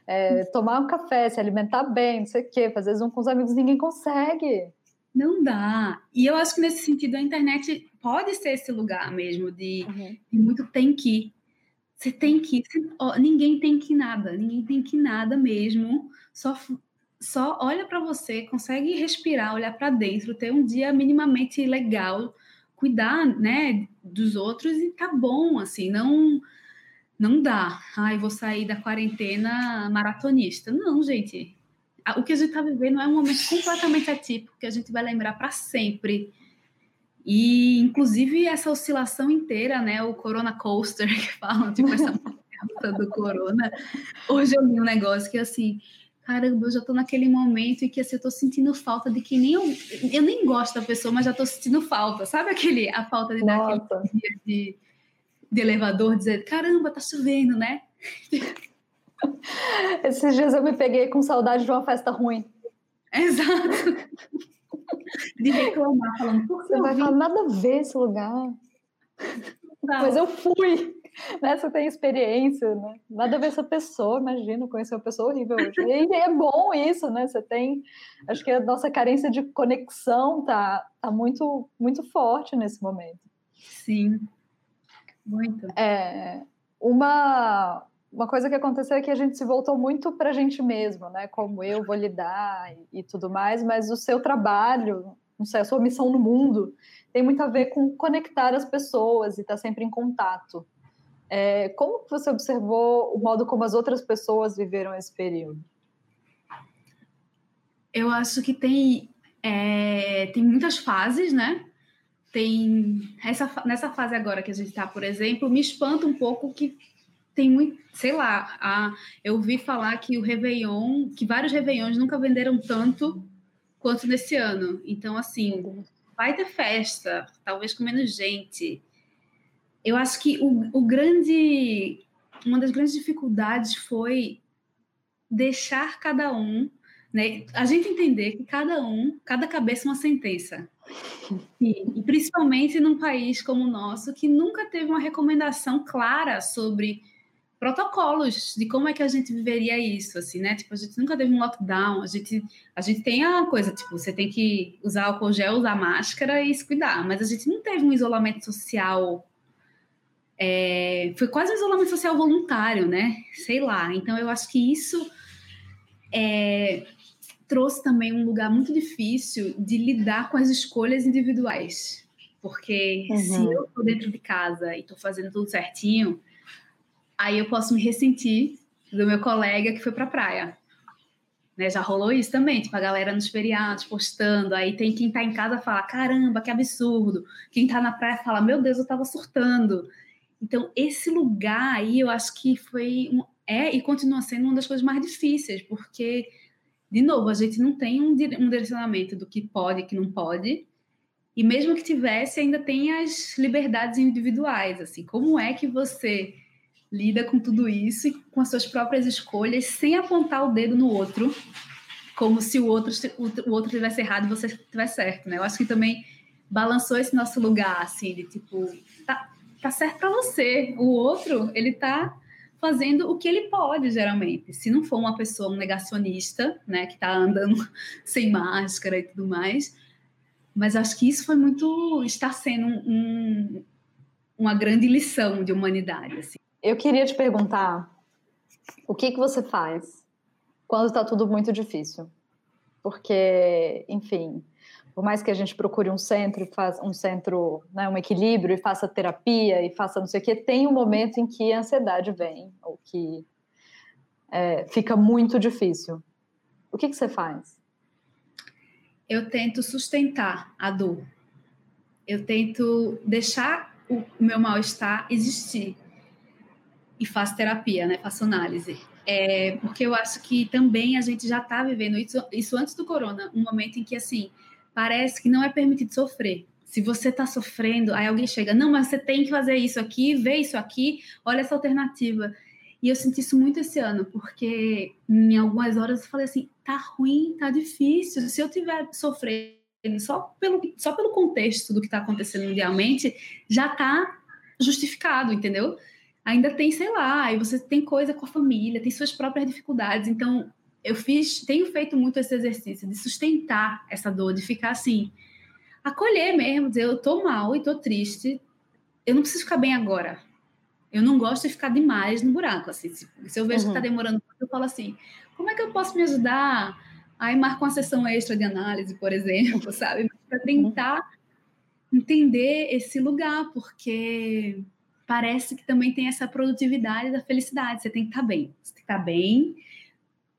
é, tomar um café, se alimentar bem, não sei o quê, fazer zoom com os amigos, ninguém consegue. Não dá. E eu acho que nesse sentido a internet pode ser esse lugar mesmo de, uhum. de muito tem que. Você tem que. Você, ó, ninguém tem que nada, ninguém tem que nada mesmo. Só só olha para você, consegue respirar, olhar para dentro, ter um dia minimamente legal, cuidar, né, dos outros e tá bom, assim, não não dá. Ai, vou sair da quarentena maratonista. Não, gente. O que a gente está vivendo é um momento completamente atípico que a gente vai lembrar para sempre. E, inclusive, essa oscilação inteira, né? O Corona Coaster, que falam, tipo, essa do Corona. Hoje eu li um negócio que, assim, caramba, eu já tô naquele momento em que assim, eu tô sentindo falta de que nem eu, eu nem gosto da pessoa, mas já tô sentindo falta. Sabe aquele, a falta de dar aquele dia de, de elevador, dizer, caramba, tá chovendo, né? Esses dias eu me peguei com saudade de uma festa ruim. Exato. De reclamar, falando, por Você vai falar, nada a ver esse lugar. Não. Mas eu fui né? Você tem experiência, né? Nada a ver essa pessoa, imagina, conhecer uma pessoa horrível hoje. E é bom isso, né? Você tem. Acho que a nossa carência de conexão tá, tá muito, muito forte nesse momento. Sim. Muito. É, uma, uma coisa que aconteceu é que a gente se voltou muito para a gente mesmo, né? Como eu vou lidar e, e tudo mais, mas o seu trabalho, não sei, a sua missão no mundo tem muito a ver com conectar as pessoas e estar tá sempre em contato. É, como você observou o modo como as outras pessoas viveram esse período? Eu acho que tem, é, tem muitas fases, né? Tem essa, nessa fase agora que a gente está, por exemplo, me espanta um pouco que tem muito, sei lá, a, eu vi falar que o Réveillon, que vários Réveillons nunca venderam tanto quanto nesse ano. Então, assim, vai ter festa, talvez com menos gente eu acho que o, o grande, uma das grandes dificuldades foi deixar cada um, né? A gente entender que cada um, cada cabeça é uma sentença. E, e principalmente num país como o nosso, que nunca teve uma recomendação clara sobre protocolos de como é que a gente viveria isso, assim, né? Tipo, a gente nunca teve um lockdown, a gente, a gente tem a coisa, tipo, você tem que usar álcool gel, usar máscara e se cuidar, mas a gente não teve um isolamento social, é, foi quase um isolamento social voluntário, né? Sei lá, então eu acho que isso é, trouxe também um lugar muito difícil de lidar com as escolhas individuais, porque uhum. se eu estou dentro de casa e estou fazendo tudo certinho, aí eu posso me ressentir do meu colega que foi para a praia. Né, já rolou isso também, tipo, a galera nos feriados postando, aí tem quem tá em casa fala, caramba, que absurdo. Quem tá na praia fala, meu Deus, eu tava surtando. Então, esse lugar aí, eu acho que foi, um, é e continua sendo uma das coisas mais difíceis, porque, de novo, a gente não tem um, um direcionamento do que pode e que não pode, e mesmo que tivesse, ainda tem as liberdades individuais, assim, como é que você lida com tudo isso e com as suas próprias escolhas sem apontar o dedo no outro, como se o outro o outro tivesse errado e você tivesse certo, né? Eu acho que também balançou esse nosso lugar assim de tipo, tá, tá certo para você, o outro, ele tá fazendo o que ele pode, geralmente. Se não for uma pessoa, um negacionista, né, que tá andando sem máscara e tudo mais. Mas acho que isso foi muito, está sendo um, uma grande lição de humanidade, assim. Eu queria te perguntar o que, que você faz quando está tudo muito difícil? Porque, enfim, por mais que a gente procure um centro, faz um centro, né, um equilíbrio e faça terapia e faça não sei o que, tem um momento em que a ansiedade vem ou que é, fica muito difícil. O que, que você faz? Eu tento sustentar a dor. Eu tento deixar o meu mal-estar existir e faço terapia, né? Faço análise. É, porque eu acho que também a gente já está vivendo isso, isso antes do corona, um momento em que, assim, parece que não é permitido sofrer. Se você está sofrendo, aí alguém chega, não, mas você tem que fazer isso aqui, ver isso aqui, olha essa alternativa. E eu senti isso muito esse ano, porque em algumas horas eu falei assim, tá ruim, tá difícil. Se eu tiver sofrendo só pelo, só pelo contexto do que está acontecendo mundialmente, já tá justificado, entendeu? ainda tem, sei lá, e você tem coisa com a família, tem suas próprias dificuldades. Então, eu fiz, tenho feito muito esse exercício de sustentar essa dor, de ficar assim, acolher mesmo, dizer, eu tô mal e tô triste, eu não preciso ficar bem agora. Eu não gosto de ficar demais no buraco, assim. Se, se eu vejo uhum. que tá uhum. demorando, eu falo assim, como é que eu posso me ajudar? Aí marco uma sessão extra de análise, por exemplo, sabe? Para tentar entender esse lugar, porque parece que também tem essa produtividade da felicidade. Você tem que estar tá bem. Você tem que estar tá bem,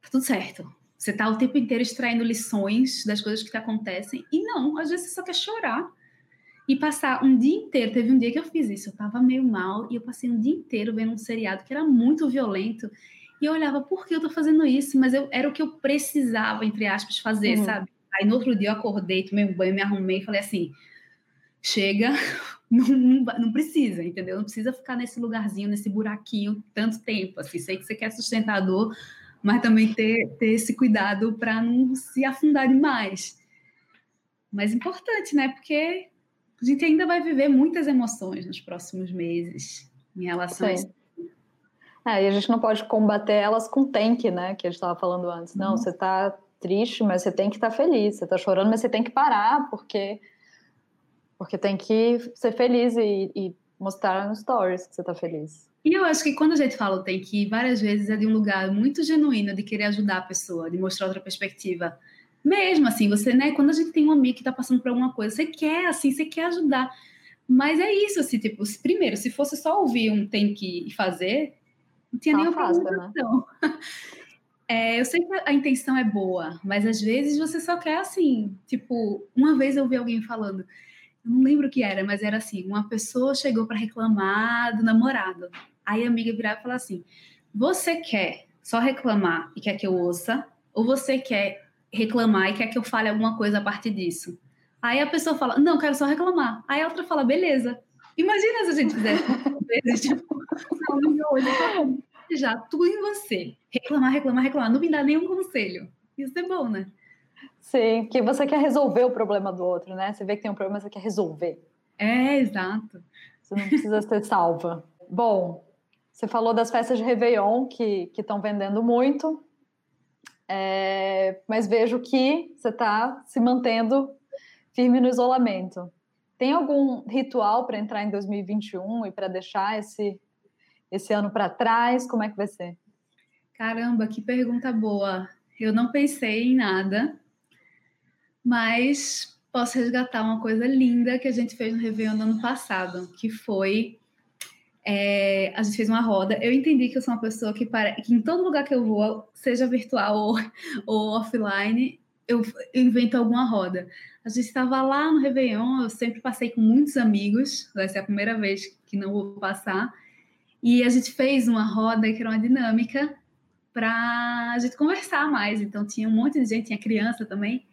tá tudo certo. Você está o tempo inteiro extraindo lições das coisas que acontecem. E não, às vezes você só quer chorar e passar um dia inteiro. Teve um dia que eu fiz isso, eu estava meio mal e eu passei um dia inteiro vendo um seriado que era muito violento. E eu olhava, por que eu estou fazendo isso? Mas eu, era o que eu precisava, entre aspas, fazer, uhum. sabe? Aí no outro dia eu acordei, tomei um banho, me arrumei e falei assim: chega, não, não, não, precisa, entendeu? Não precisa ficar nesse lugarzinho, nesse buraquinho tanto tempo. Assim, sei que você quer sustentador, mas também ter, ter esse cuidado para não se afundar demais. Mas importante, né? Porque a gente ainda vai viver muitas emoções nos próximos meses em relação Sim. a isso. É, e a gente não pode combater elas com tank, né? Que a gente estava falando antes. Não, uhum. você está triste, mas você tem que estar tá feliz. Você está chorando, mas você tem que parar, porque porque tem que ser feliz e, e mostrar nos stories que você tá feliz. E eu acho que quando a gente fala tem que ir, várias vezes é de um lugar muito genuíno de querer ajudar a pessoa, de mostrar outra perspectiva. Mesmo assim, você, né, quando a gente tem um amigo que tá passando por alguma coisa, você quer, assim, você quer ajudar. Mas é isso, assim, tipo, primeiro, se fosse só ouvir um tem que fazer, não tinha nenhuma preocupação. Né? É, eu sei que a intenção é boa, mas às vezes você só quer assim, tipo, uma vez eu vi alguém falando, não lembro o que era, mas era assim: uma pessoa chegou para reclamar do namorado. Aí a amiga virava e falava assim: Você quer só reclamar e quer que eu ouça? Ou você quer reclamar e quer que eu fale alguma coisa a partir disso? Aí a pessoa fala: Não, quero só reclamar. Aí a outra fala: Beleza. Imagina se a gente fizesse vezes, tipo, já tudo em você. Reclamar, reclamar, reclamar. Não me dá nenhum conselho. Isso é bom, né? Sim, que você quer resolver o problema do outro, né? Você vê que tem um problema, você quer resolver. É, exato. Você não precisa ser salva. Bom, você falou das festas de Réveillon que estão vendendo muito, é, mas vejo que você está se mantendo firme no isolamento. Tem algum ritual para entrar em 2021 e para deixar esse, esse ano para trás? Como é que vai ser? Caramba, que pergunta boa. Eu não pensei em nada, mas posso resgatar uma coisa linda que a gente fez no Réveillon no ano passado, que foi é, a gente fez uma roda. Eu entendi que eu sou uma pessoa que, para, que em todo lugar que eu vou, seja virtual ou, ou offline, eu invento alguma roda. A gente estava lá no Réveillon, eu sempre passei com muitos amigos, vai ser a primeira vez que não vou passar, e a gente fez uma roda que era uma dinâmica para a gente conversar mais. Então tinha um monte de gente, tinha criança também.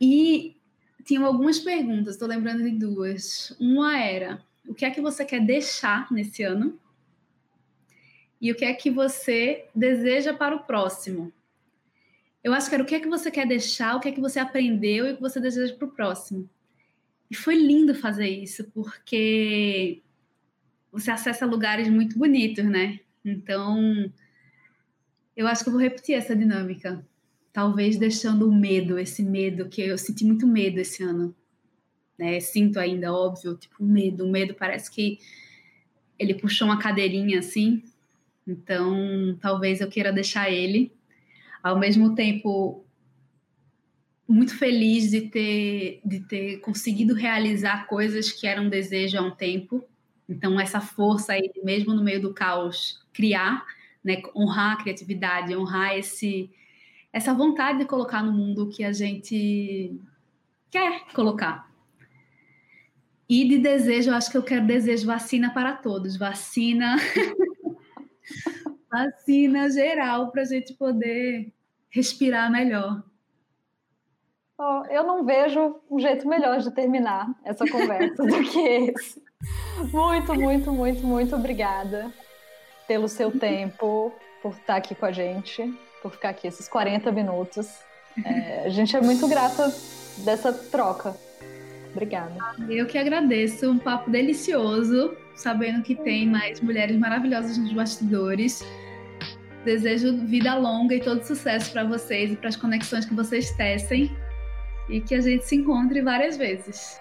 E tinham algumas perguntas, estou lembrando de duas. Uma era: o que é que você quer deixar nesse ano? E o que é que você deseja para o próximo? Eu acho que era o que é que você quer deixar, o que é que você aprendeu e o que você deseja para o próximo. E foi lindo fazer isso, porque você acessa lugares muito bonitos, né? Então, eu acho que eu vou repetir essa dinâmica talvez deixando o medo, esse medo que eu senti muito medo esse ano, né? Sinto ainda, óbvio, tipo, medo. O medo parece que ele puxou uma cadeirinha assim, então talvez eu queira deixar ele. Ao mesmo tempo, muito feliz de ter, de ter conseguido realizar coisas que eram desejo há um tempo. Então, essa força aí, mesmo no meio do caos, criar, né? honrar a criatividade, honrar esse essa vontade de colocar no mundo o que a gente quer colocar. E de desejo, eu acho que eu quero desejo vacina para todos, vacina, vacina geral para a gente poder respirar melhor. Oh, eu não vejo um jeito melhor de terminar essa conversa do que esse. Muito, muito, muito, muito obrigada pelo seu tempo, por estar aqui com a gente por ficar aqui esses 40 minutos. É, a gente é muito grata dessa troca. Obrigada. Eu que agradeço, um papo delicioso, sabendo que tem mais mulheres maravilhosas nos bastidores. Desejo vida longa e todo sucesso para vocês e para as conexões que vocês tecem e que a gente se encontre várias vezes.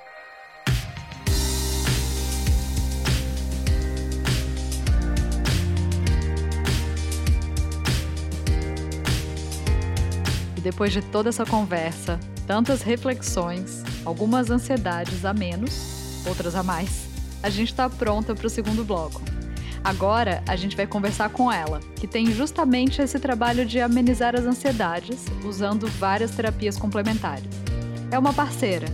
depois de toda essa conversa, tantas reflexões, algumas ansiedades a menos, outras a mais, a gente está pronta para o segundo bloco. Agora a gente vai conversar com ela, que tem justamente esse trabalho de amenizar as ansiedades usando várias terapias complementares. É uma parceira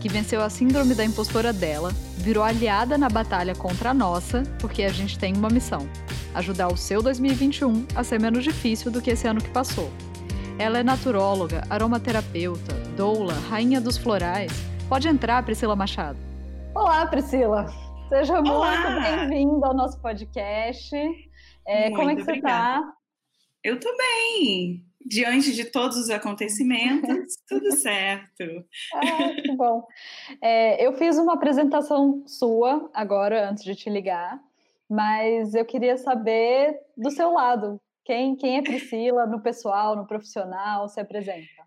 que venceu a síndrome da impostora dela, virou aliada na batalha contra a nossa, porque a gente tem uma missão: ajudar o seu 2021 a ser menos difícil do que esse ano que passou. Ela é naturóloga, aromaterapeuta, doula, rainha dos florais. Pode entrar, Priscila Machado. Olá, Priscila. Seja Olá. muito bem-vinda ao nosso podcast. É, como é que obrigada. você está? Eu estou bem. Diante de todos os acontecimentos, tudo certo. Ah, que bom. É, eu fiz uma apresentação sua agora, antes de te ligar, mas eu queria saber do seu lado. Quem, quem é Priscila no pessoal, no profissional? Se apresenta.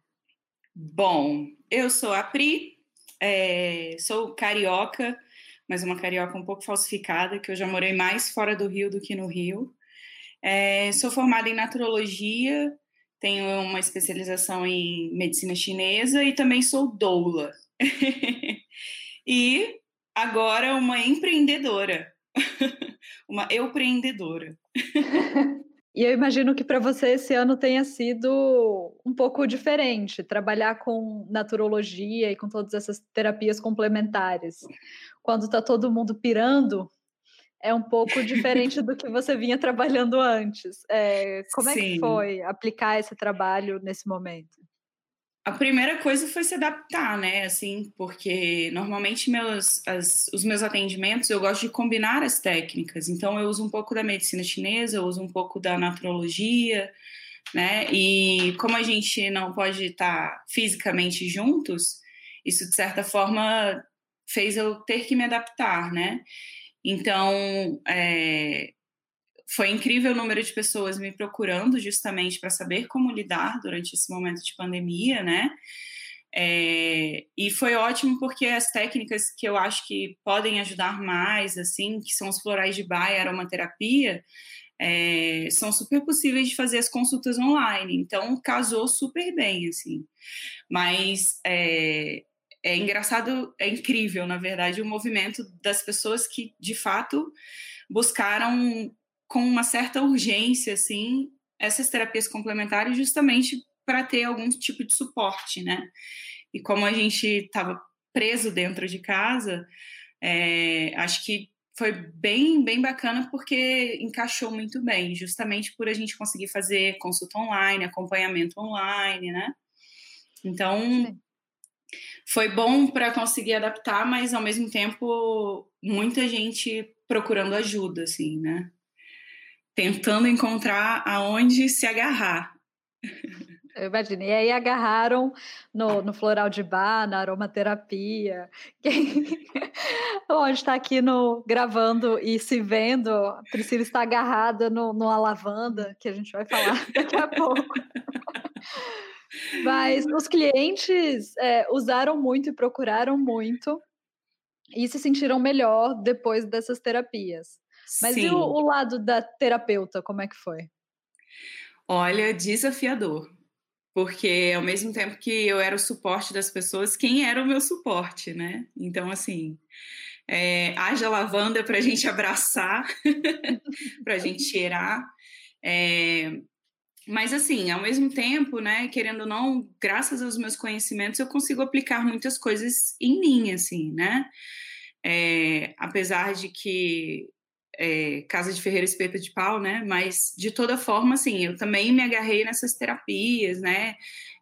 Bom, eu sou a Pri, é, sou carioca, mas uma carioca um pouco falsificada, que eu já morei mais fora do Rio do que no Rio. É, sou formada em naturologia, tenho uma especialização em medicina chinesa e também sou doula. e agora uma empreendedora, uma empreendedora. E eu imagino que para você esse ano tenha sido um pouco diferente, trabalhar com naturologia e com todas essas terapias complementares. Quando está todo mundo pirando, é um pouco diferente do que você vinha trabalhando antes. É, como é Sim. que foi aplicar esse trabalho nesse momento? A primeira coisa foi se adaptar, né? Assim, porque normalmente meus, as, os meus atendimentos eu gosto de combinar as técnicas. Então eu uso um pouco da medicina chinesa, eu uso um pouco da naturologia, né? E como a gente não pode estar fisicamente juntos, isso de certa forma fez eu ter que me adaptar, né? Então, é, foi incrível o número de pessoas me procurando justamente para saber como lidar durante esse momento de pandemia, né? É, e foi ótimo porque as técnicas que eu acho que podem ajudar mais, assim, que são os florais de baia, aromaterapia, é, são super possíveis de fazer as consultas online. Então, casou super bem, assim. Mas é, é engraçado, é incrível, na verdade, o movimento das pessoas que, de fato, buscaram com uma certa urgência, assim, essas terapias complementares, justamente para ter algum tipo de suporte, né? E como a gente estava preso dentro de casa, é, acho que foi bem, bem bacana porque encaixou muito bem, justamente por a gente conseguir fazer consulta online, acompanhamento online, né? Então, foi bom para conseguir adaptar, mas ao mesmo tempo, muita gente procurando ajuda, assim, né? Tentando encontrar aonde se agarrar. Eu imagino. E aí agarraram no, no floral de bar, na aromaterapia. Quem... Gente está aqui no, gravando e se vendo. A Priscila está agarrada no, numa lavanda, que a gente vai falar daqui a pouco. Mas os clientes é, usaram muito e procuraram muito e se sentiram melhor depois dessas terapias. Mas Sim. e o, o lado da terapeuta, como é que foi? Olha, desafiador porque ao mesmo tempo que eu era o suporte das pessoas, quem era o meu suporte, né? Então, assim, é, haja lavanda para a gente abraçar, para a gente cheirar. É, mas, assim, ao mesmo tempo, né, querendo ou não, graças aos meus conhecimentos, eu consigo aplicar muitas coisas em mim, assim, né? É, apesar de que é, Casa de Ferreira Espeta de Pau, né? Mas de toda forma, assim, eu também me agarrei nessas terapias, né?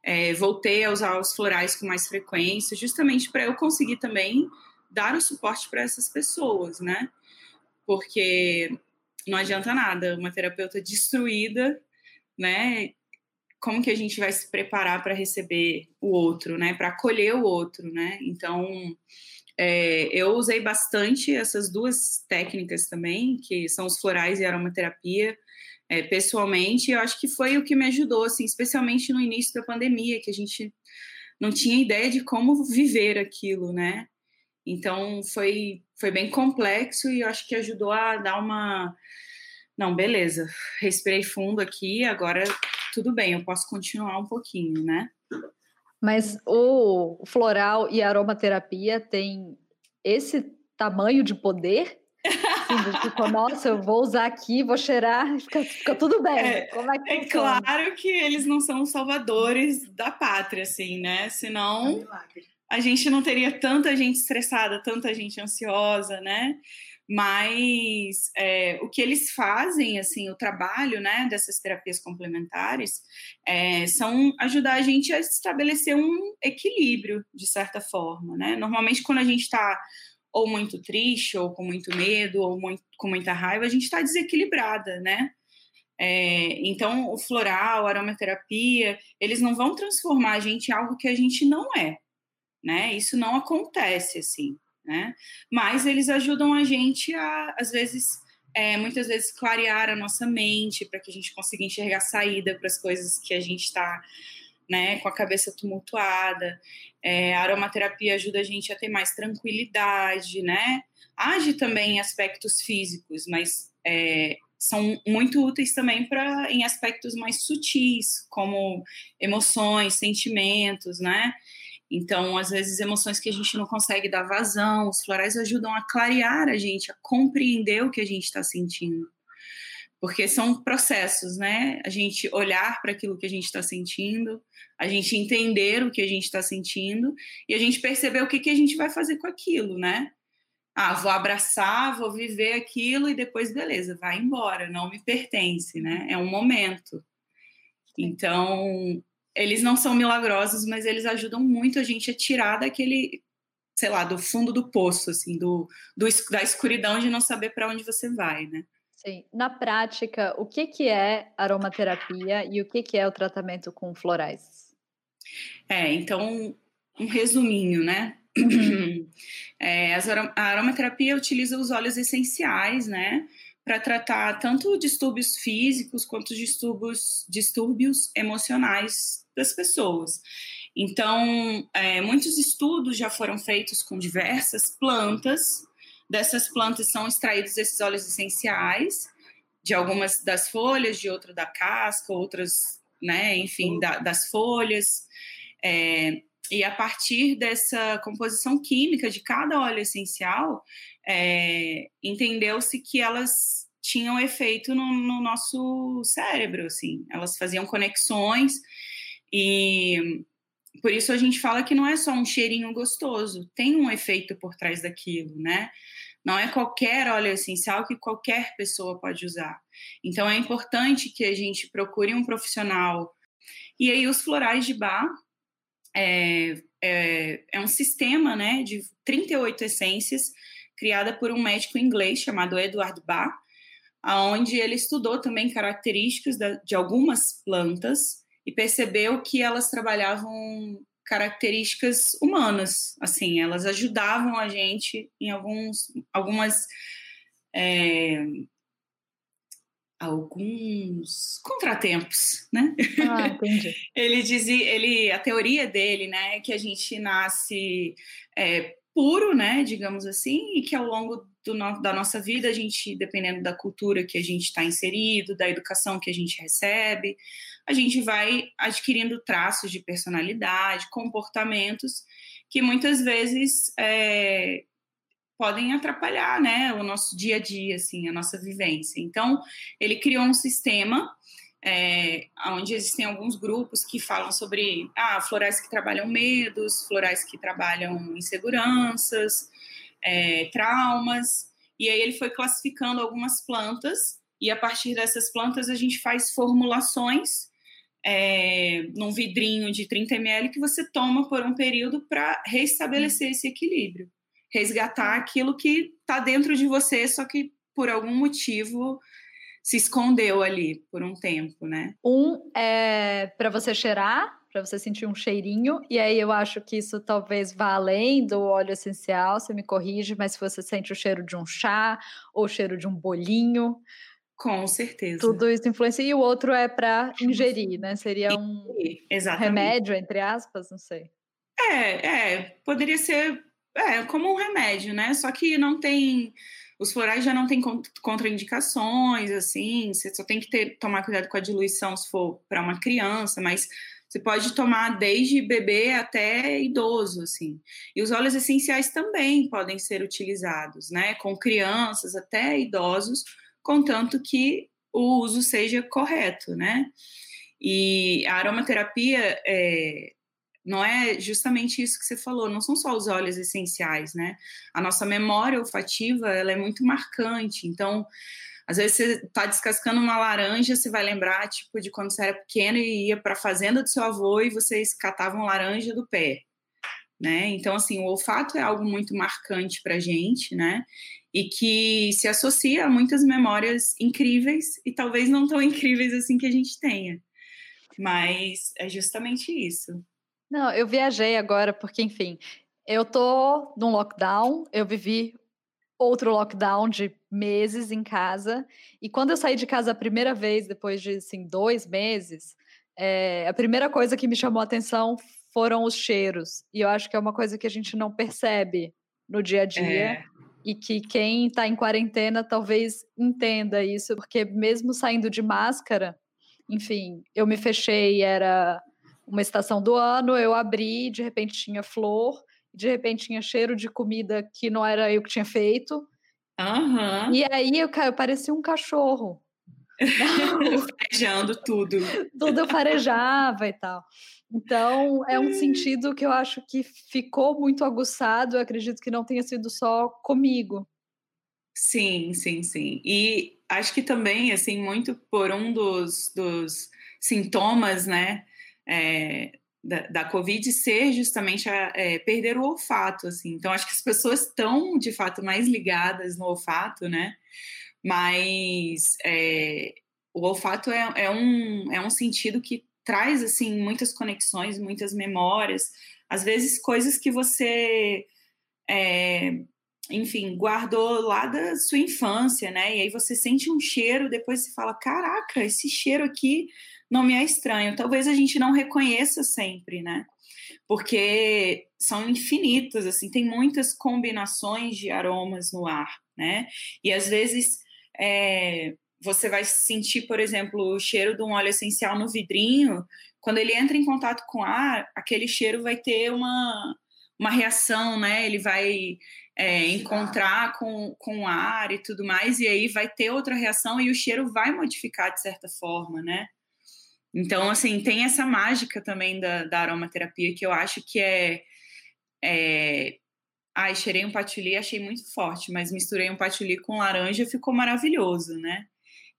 É, voltei a usar os florais com mais frequência, justamente para eu conseguir também dar o suporte para essas pessoas, né? Porque não adianta nada, uma terapeuta destruída, né? Como que a gente vai se preparar para receber o outro, né? Para acolher o outro, né? Então, é, eu usei bastante essas duas técnicas também, que são os florais e aromaterapia, é, pessoalmente. Eu acho que foi o que me ajudou, assim, especialmente no início da pandemia, que a gente não tinha ideia de como viver aquilo, né? Então foi, foi bem complexo e eu acho que ajudou a dar uma. Não, beleza, respirei fundo aqui, agora tudo bem, eu posso continuar um pouquinho, né? Mas o floral e a aromaterapia tem esse tamanho de poder? Sim, tipo, nossa, eu vou usar aqui, vou cheirar, fica, fica tudo bem. É, Como é, que é claro que eles não são salvadores da pátria, assim, né? Senão é a gente não teria tanta gente estressada, tanta gente ansiosa, né? Mas é, o que eles fazem, assim, o trabalho, né, dessas terapias complementares, é, são ajudar a gente a estabelecer um equilíbrio, de certa forma, né? Normalmente, quando a gente está ou muito triste, ou com muito medo, ou muito, com muita raiva, a gente está desequilibrada, né? É, então, o floral, a aromaterapia, eles não vão transformar a gente em algo que a gente não é, né? Isso não acontece, assim né? Mas eles ajudam a gente a, às vezes, é, muitas vezes, clarear a nossa mente para que a gente consiga enxergar saída para as coisas que a gente está né, com a cabeça tumultuada. É, a aromaterapia ajuda a gente a ter mais tranquilidade, né? Age também em aspectos físicos, mas é, são muito úteis também para em aspectos mais sutis, como emoções, sentimentos, né? Então, às vezes, emoções que a gente não consegue dar vazão, os florais ajudam a clarear a gente, a compreender o que a gente está sentindo. Porque são processos, né? A gente olhar para aquilo que a gente está sentindo, a gente entender o que a gente está sentindo e a gente perceber o que, que a gente vai fazer com aquilo, né? Ah, vou abraçar, vou viver aquilo e depois, beleza, vai embora, não me pertence, né? É um momento. Então, eles não são milagrosos, mas eles ajudam muito a gente a tirar daquele, sei lá, do fundo do poço, assim, do, do da escuridão de não saber para onde você vai, né? Sim. Na prática, o que, que é aromaterapia e o que, que é o tratamento com florais? É, então, um resuminho, né? É, a aromaterapia utiliza os óleos essenciais, né? Para tratar tanto distúrbios físicos quanto distúrbios, distúrbios emocionais das pessoas. Então, é, muitos estudos já foram feitos com diversas plantas. Dessas plantas são extraídos esses óleos essenciais, de algumas das folhas, de outra da casca, outras, né, enfim, da, das folhas. É, e a partir dessa composição química de cada óleo essencial, é, entendeu-se que elas tinham efeito no, no, nosso cérebro, assim, elas faziam conexões e por isso a gente fala que não é só um cheirinho gostoso, tem um efeito por trás daquilo, né? Não é qualquer óleo essencial que qualquer pessoa pode usar. Então é importante que a gente procure um profissional. E aí os florais de bar é, é, é um sistema né, de 38 essências criada por um médico inglês chamado Edward Bach, onde ele estudou também características de algumas plantas e percebeu que elas trabalhavam características humanas, assim, elas ajudavam a gente em alguns, algumas é, alguns contratempos, né? Ah, entendi. ele dizia, ele, a teoria dele, né, é que a gente nasce é, puro, né, digamos assim, e que ao longo no, da nossa vida a gente, dependendo da cultura que a gente está inserido, da educação que a gente recebe, a gente vai adquirindo traços de personalidade, comportamentos que muitas vezes é, podem atrapalhar, né, o nosso dia a dia, assim, a nossa vivência. Então, ele criou um sistema é, onde existem alguns grupos que falam sobre ah, florais que trabalham medos, florais que trabalham inseguranças, é, traumas, e aí ele foi classificando algumas plantas, e a partir dessas plantas a gente faz formulações é, num vidrinho de 30 ml que você toma por um período para restabelecer esse equilíbrio resgatar aquilo que está dentro de você, só que por algum motivo se escondeu ali por um tempo, né? Um é para você cheirar, para você sentir um cheirinho, e aí eu acho que isso talvez vá além do óleo essencial, você me corrige, mas se você sente o cheiro de um chá ou o cheiro de um bolinho, com certeza. Tudo isso influencia. E o outro é para ingerir, né? Seria um Exatamente. remédio, entre aspas, não sei. É, é. Poderia ser é, como um remédio, né? Só que não tem. Os florais já não tem contraindicações, assim, você só tem que ter, tomar cuidado com a diluição se for para uma criança, mas você pode tomar desde bebê até idoso, assim. E os óleos essenciais também podem ser utilizados, né? Com crianças até idosos, contanto que o uso seja correto, né? E a aromaterapia é, não é justamente isso que você falou, não são só os óleos essenciais, né? A nossa memória olfativa, ela é muito marcante, então, às vezes você está descascando uma laranja, você vai lembrar, tipo, de quando você era pequeno e ia para a fazenda do seu avô e vocês catavam laranja do pé, né? Então, assim, o olfato é algo muito marcante para gente, né? E que se associa a muitas memórias incríveis e talvez não tão incríveis assim que a gente tenha. Mas é justamente isso. Não, eu viajei agora porque, enfim, eu tô num lockdown, eu vivi outro lockdown de meses em casa, e quando eu saí de casa a primeira vez, depois de, assim, dois meses, é, a primeira coisa que me chamou a atenção foram os cheiros, e eu acho que é uma coisa que a gente não percebe no dia a dia, é. e que quem está em quarentena talvez entenda isso, porque mesmo saindo de máscara, enfim, eu me fechei, era uma estação do ano, eu abri, de repente tinha flor, de repente tinha cheiro de comida que não era eu que tinha feito. Uhum. E aí eu, eu parecia um cachorro. Farejando tudo. Tudo eu farejava e tal. Então, é um sentido que eu acho que ficou muito aguçado. Eu acredito que não tenha sido só comigo. Sim, sim, sim. E acho que também, assim, muito por um dos, dos sintomas, né? É, da, da Covid ser justamente a, é, perder o olfato, assim. Então, acho que as pessoas estão, de fato, mais ligadas no olfato, né? Mas é, o olfato é, é, um, é um sentido que traz, assim, muitas conexões, muitas memórias. Às vezes, coisas que você... É, enfim, guardou lá da sua infância, né? E aí você sente um cheiro, depois você fala: caraca, esse cheiro aqui não me é estranho. Talvez a gente não reconheça sempre, né? Porque são infinitas, assim, tem muitas combinações de aromas no ar, né? E às vezes é, você vai sentir, por exemplo, o cheiro de um óleo essencial no vidrinho. Quando ele entra em contato com ar, aquele cheiro vai ter uma, uma reação, né? Ele vai é, encontrar com, com ar e tudo mais, e aí vai ter outra reação e o cheiro vai modificar de certa forma, né? Então, assim, tem essa mágica também da, da aromaterapia que eu acho que é. é... Ai, cheirei um patchouli, achei muito forte, mas misturei um patchouli com laranja, ficou maravilhoso, né?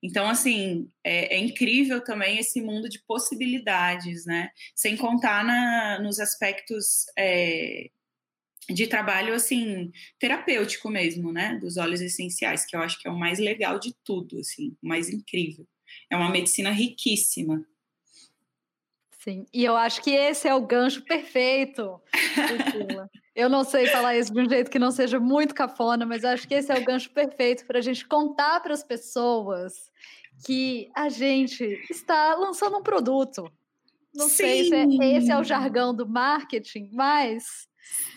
Então, assim, é, é, incrível também esse mundo de possibilidades, né? Sem contar na, nos aspectos é, de trabalho, assim, terapêutico mesmo, né? Dos óleos essenciais, que eu acho que é o mais legal de tudo, assim, o mais incrível. É uma medicina riquíssima. Sim, e eu acho que esse é o gancho perfeito. eu não sei falar isso de um jeito que não seja muito cafona, mas acho que esse é o gancho perfeito para a gente contar para as pessoas que a gente está lançando um produto. Não Sim. sei se é, esse é o jargão do marketing, mas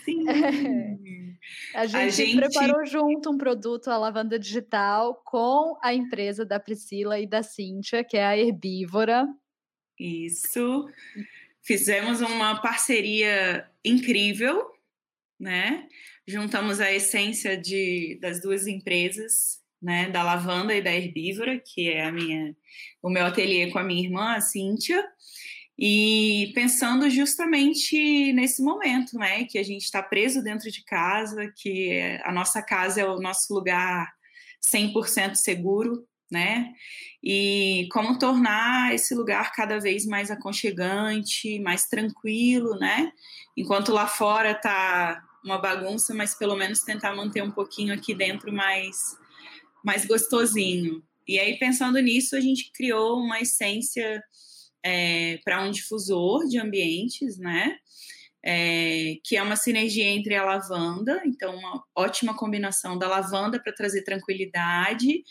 Sim. É, a, gente a gente preparou junto um produto, a lavanda digital, com a empresa da Priscila e da Cíntia, que é a Herbívora. Isso. Fizemos uma parceria incrível, né? Juntamos a essência de, das duas empresas, né? Da lavanda e da herbívora, que é a minha, o meu ateliê com a minha irmã, a Cíntia. E pensando justamente nesse momento, né, que a gente está preso dentro de casa, que a nossa casa é o nosso lugar 100% seguro, né? E como tornar esse lugar cada vez mais aconchegante, mais tranquilo, né? Enquanto lá fora tá uma bagunça, mas pelo menos tentar manter um pouquinho aqui dentro mais mais gostosinho. E aí pensando nisso, a gente criou uma essência é, para um difusor de ambientes, né? É, que é uma sinergia entre a lavanda, então uma ótima combinação da lavanda para trazer tranquilidade,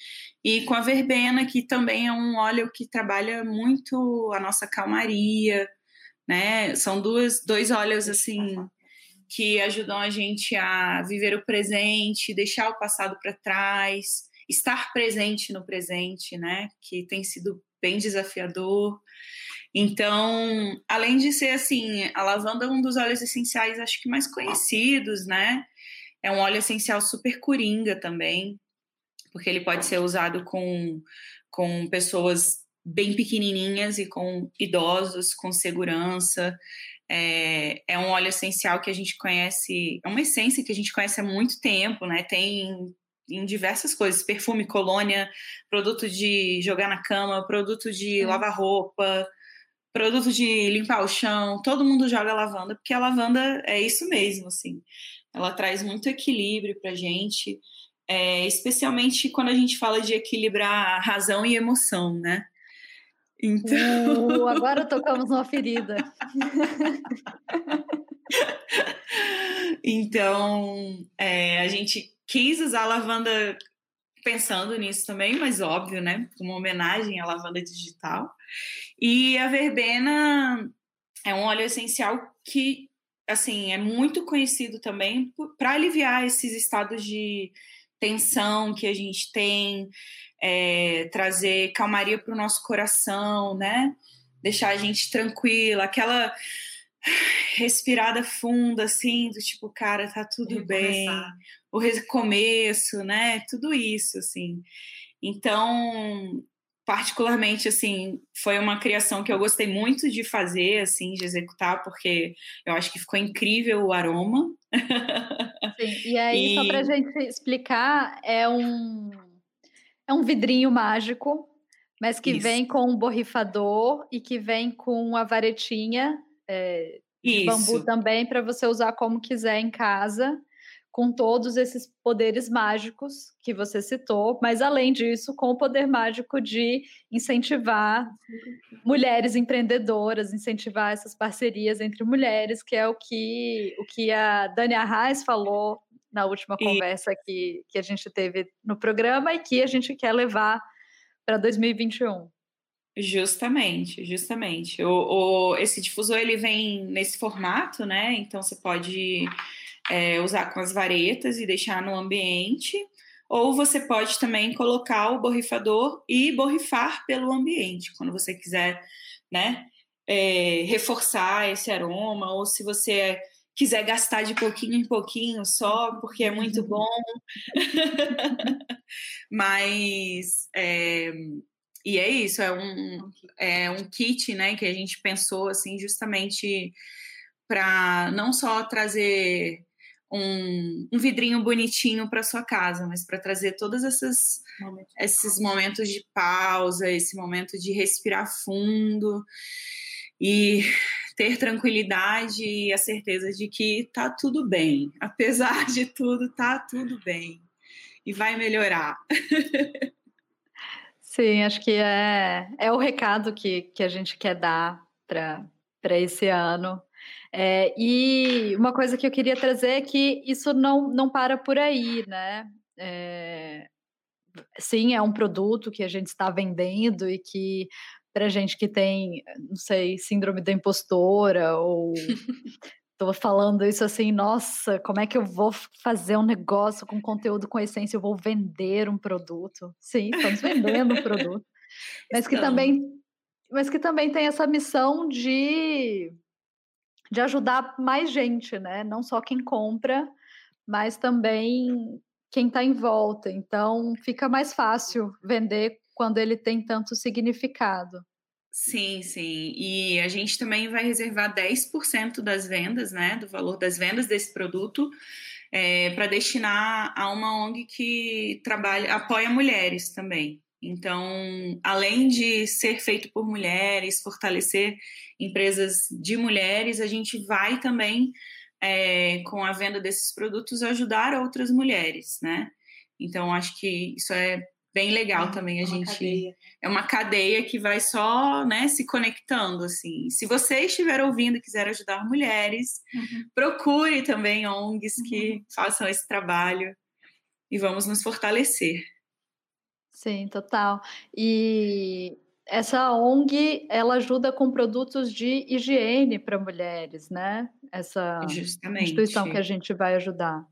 e com a verbena, que também é um óleo que trabalha muito a nossa calmaria, né? São duas, dois óleos assim que ajudam a gente a viver o presente, deixar o passado para trás, estar presente no presente, né? Que tem sido bem desafiador. Então, além de ser assim, a lavanda é um dos óleos essenciais, acho que mais conhecidos, né? É um óleo essencial super coringa também, porque ele pode ser usado com, com pessoas bem pequenininhas e com idosos, com segurança. É, é um óleo essencial que a gente conhece, é uma essência que a gente conhece há muito tempo, né? Tem em diversas coisas, perfume, colônia, produto de jogar na cama, produto de é. lavar roupa, produto de limpar o chão, todo mundo joga lavanda, porque a lavanda é isso mesmo, assim. Ela traz muito equilíbrio pra gente, é, especialmente quando a gente fala de equilibrar razão e emoção, né? Então... Uh, agora tocamos uma ferida. então, é, a gente quis usar a lavanda pensando nisso também, mas óbvio, né? Uma homenagem à lavanda digital. E a verbena é um óleo essencial que, assim, é muito conhecido também para aliviar esses estados de tensão que a gente tem, é, trazer calmaria para o nosso coração, né? Deixar a gente tranquila, aquela respirada funda, assim, do tipo, cara, tá tudo bem, o recomeço, né? Tudo isso, assim. Então, particularmente assim foi uma criação que eu gostei muito de fazer assim de executar porque eu acho que ficou incrível o aroma. Sim, e aí e... só para gente explicar é um é um vidrinho mágico Mas que Isso. vem com um borrifador e que vem com a varetinha é, de bambu também para você usar como quiser em casa, com todos esses poderes mágicos que você citou, mas além disso, com o poder mágico de incentivar mulheres empreendedoras, incentivar essas parcerias entre mulheres, que é o que, o que a Dani Arraes falou na última E- conversa que, que a gente teve no programa e que a gente quer levar para 2021. Justamente, justamente. O, o- esse difusor ele vem nesse formato, né? Então você pode é, usar com as varetas e deixar no ambiente, ou você pode também colocar o borrifador e borrifar pelo ambiente, quando você quiser, né? é, reforçar esse aroma, ou se você quiser gastar de pouquinho em pouquinho só, porque é muito bom. Mas é, e é isso, é um, é um kit, né, que a gente pensou assim justamente para não só trazer um, um vidrinho bonitinho para sua casa, mas para trazer todas essas esses momentos de pausa, esse momento de respirar fundo e ter tranquilidade e a certeza de que tá tudo bem, apesar de tudo, tá tudo bem e vai melhorar. Sim, acho que é, é o recado que, que a gente quer dar para esse ano. É, e uma coisa que eu queria trazer é que isso não, não para por aí, né? É, sim, é um produto que a gente está vendendo e que para gente que tem, não sei, síndrome da impostora ou Tô falando isso assim, nossa, como é que eu vou fazer um negócio com conteúdo com essência? Eu vou vender um produto. Sim, estamos vendendo um produto. Mas que Estamos. também, mas que também tem essa missão de, de ajudar mais gente, né? Não só quem compra, mas também quem está em volta. Então fica mais fácil vender quando ele tem tanto significado. Sim, sim. E a gente também vai reservar 10% das vendas, né, do valor das vendas desse produto, para destinar a uma ONG que trabalha, apoia mulheres também. Então, além de ser feito por mulheres, fortalecer empresas de mulheres, a gente vai também, é, com a venda desses produtos, ajudar outras mulheres, né? Então, acho que isso é bem legal também a gente é uma cadeia que vai só né, se conectando assim. Se você estiver ouvindo e quiser ajudar mulheres, Uhum. procure também ONGs que façam esse trabalho e vamos nos fortalecer. Sim, total. E essa ONG, ela ajuda com produtos de higiene para mulheres, né? Essa Justamente. instituição que a gente vai ajudar.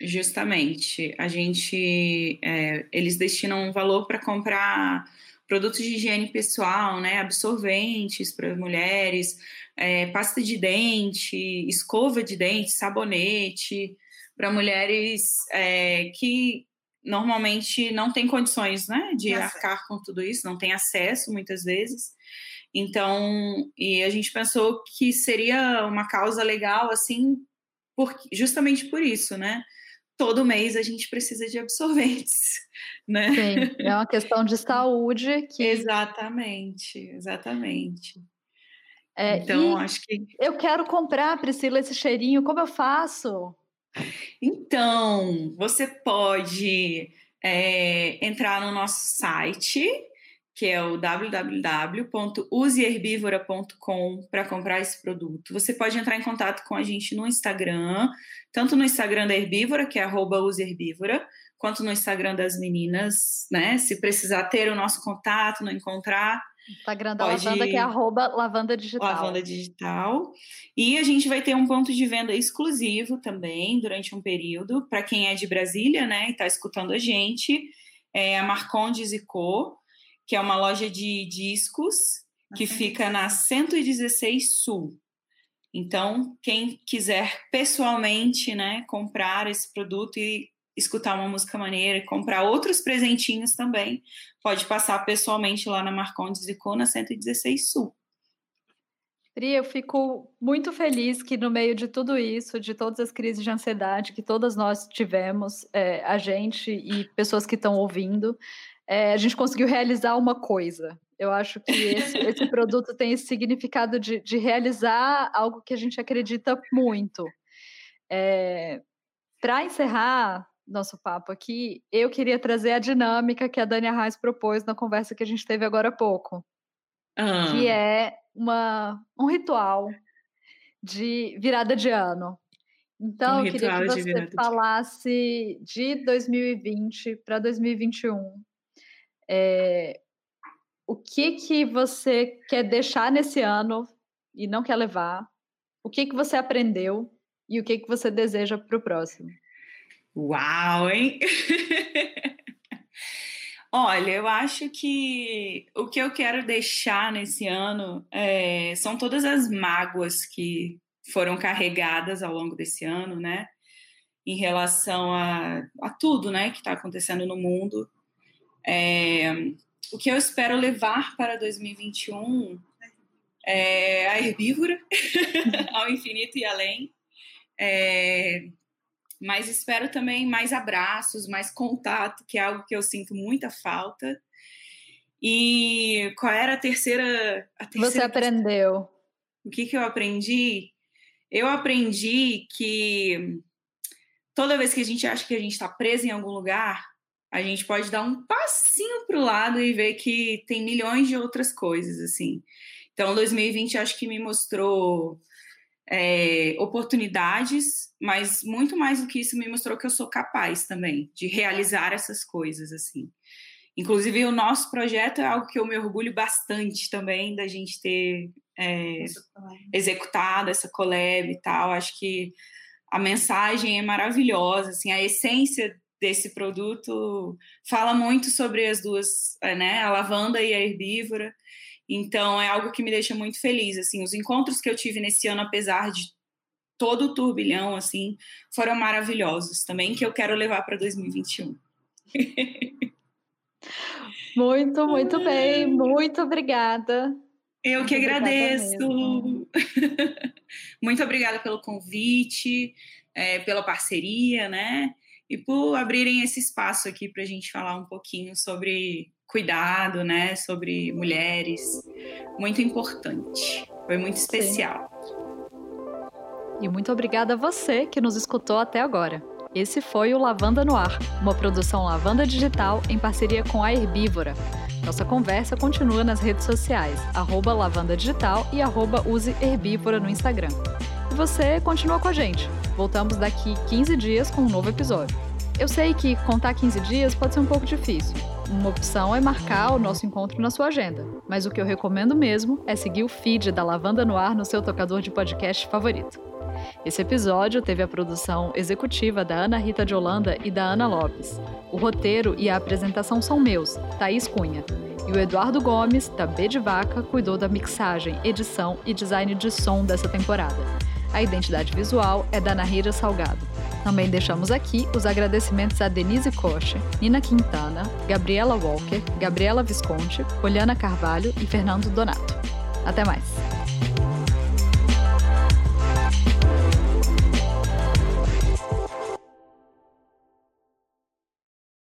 Justamente. A gente, é, eles destinam um valor para comprar produtos de higiene pessoal, né? Absorventes para mulheres, é, pasta de dente, escova de dente, sabonete para mulheres é, que normalmente não têm condições, né, de Acesso. arcar com tudo isso, não tem acesso muitas vezes. Então, e a gente pensou que seria uma causa legal, assim, por, justamente por isso, né? Todo mês a gente precisa de absorventes, né? Sim, é uma questão de saúde que Exatamente, exatamente. é, Então, acho que eu quero comprar, Priscila, esse cheirinho. Como eu faço? Então, você pode é, entrar no nosso site, que é o www.useherbívora.com para comprar esse produto. Você pode entrar em contato com a gente no Instagram, tanto no Instagram da Herbívora, que é useherbívora, quanto no Instagram das meninas, né? Se precisar ter o nosso contato, não encontrar, Instagram da Pode- Lavanda, que é arroba Lavanda Digital. Lavanda Digital. E a gente vai ter um ponto de venda exclusivo também durante um período para quem é de Brasília, né, e está escutando a gente. É a Marcondes e Co, que é uma loja de discos que fica na 116 Sul. Então, quem quiser pessoalmente, né, comprar esse produto e escutar uma música maneira e comprar outros presentinhos também, pode passar pessoalmente lá na Marcondes e Co na 116 Sul. Pri, eu fico muito feliz que no meio de tudo isso, de todas as crises de ansiedade que todas nós tivemos, é, a gente e pessoas que estão ouvindo, é, a gente conseguiu realizar uma coisa. Eu acho que esse, esse produto tem esse significado de, de, realizar algo que a gente acredita muito. É, Para encerrar nosso papo aqui, eu queria trazer a dinâmica que a Dani Arraes propôs na conversa que a gente teve agora há pouco, ah. que é uma, um ritual de virada de ano. Então, um eu queria que você falasse de 2020 para 2021. É, o que que você quer deixar nesse ano e não quer levar? O que que você aprendeu e o que que você deseja para o próximo? Uau, hein? Olha, eu acho que o que eu quero deixar nesse ano é, são todas as mágoas que foram carregadas ao longo desse ano, né? Em relação a, a tudo, né, que está acontecendo no mundo. É, o que eu espero levar para 2021 é a herbívora, ao infinito e além. É, mas espero também mais abraços, mais contato, que é algo que eu sinto muita falta. E qual era a terceira. A terceira Você aprendeu? O que, que eu aprendi? Eu aprendi que toda vez que a gente acha que a gente está preso em algum lugar, a gente pode dar um passinho para o lado e ver que tem milhões de outras coisas, assim. Então, 2020 acho que me mostrou é, oportunidades, mas muito mais do que isso me mostrou que eu sou capaz também de realizar essas coisas, assim. Inclusive, o nosso projeto é algo que eu me orgulho bastante também da gente ter é, executado essa collab e tal. Acho que a mensagem é maravilhosa, assim, a essência desse produto fala muito sobre as duas, é, né, a lavanda e a herbívora. Então é algo que me deixa muito feliz, assim, os encontros que eu tive nesse ano, apesar de todo o turbilhão, assim, foram maravilhosos também, que eu quero levar para 2021. Muito, muito bem, muito obrigada. Eu que agradeço. muito obrigada pelo convite, é, pela parceria, né? E por abrirem esse espaço aqui para a gente falar um pouquinho sobre cuidado, né, sobre mulheres, muito importante. Foi muito especial. Sim. E muito obrigada a você que nos escutou até agora. Esse foi o Lavanda no Ar, uma produção Lavanda Digital em parceria com a Herbívora. Nossa conversa continua nas redes sociais, arroba Lavanda Digital e arroba Use Herbívora no Instagram. E você continua com a gente. Voltamos daqui 15 dias com um novo episódio. Eu sei que contar 15 dias pode ser um pouco difícil, uma opção é marcar o nosso encontro na sua agenda, mas o que eu recomendo mesmo é seguir o feed da Lavanda no Ar no seu tocador de podcast favorito. Esse episódio teve a produção executiva da Ana Rita de Holanda e da Ana Lopes. O roteiro e a apresentação são meus, Thaís Cunha. E o Eduardo Gomes, da B de Vaca, cuidou da mixagem, edição e design de som dessa temporada. A identidade visual é da Nahira Salgado. Também deixamos aqui os agradecimentos a Denise Coche, Nina Quintana, Gabriela Walker, Gabriela Visconti, Poliana Carvalho e Fernando Donato. Até mais!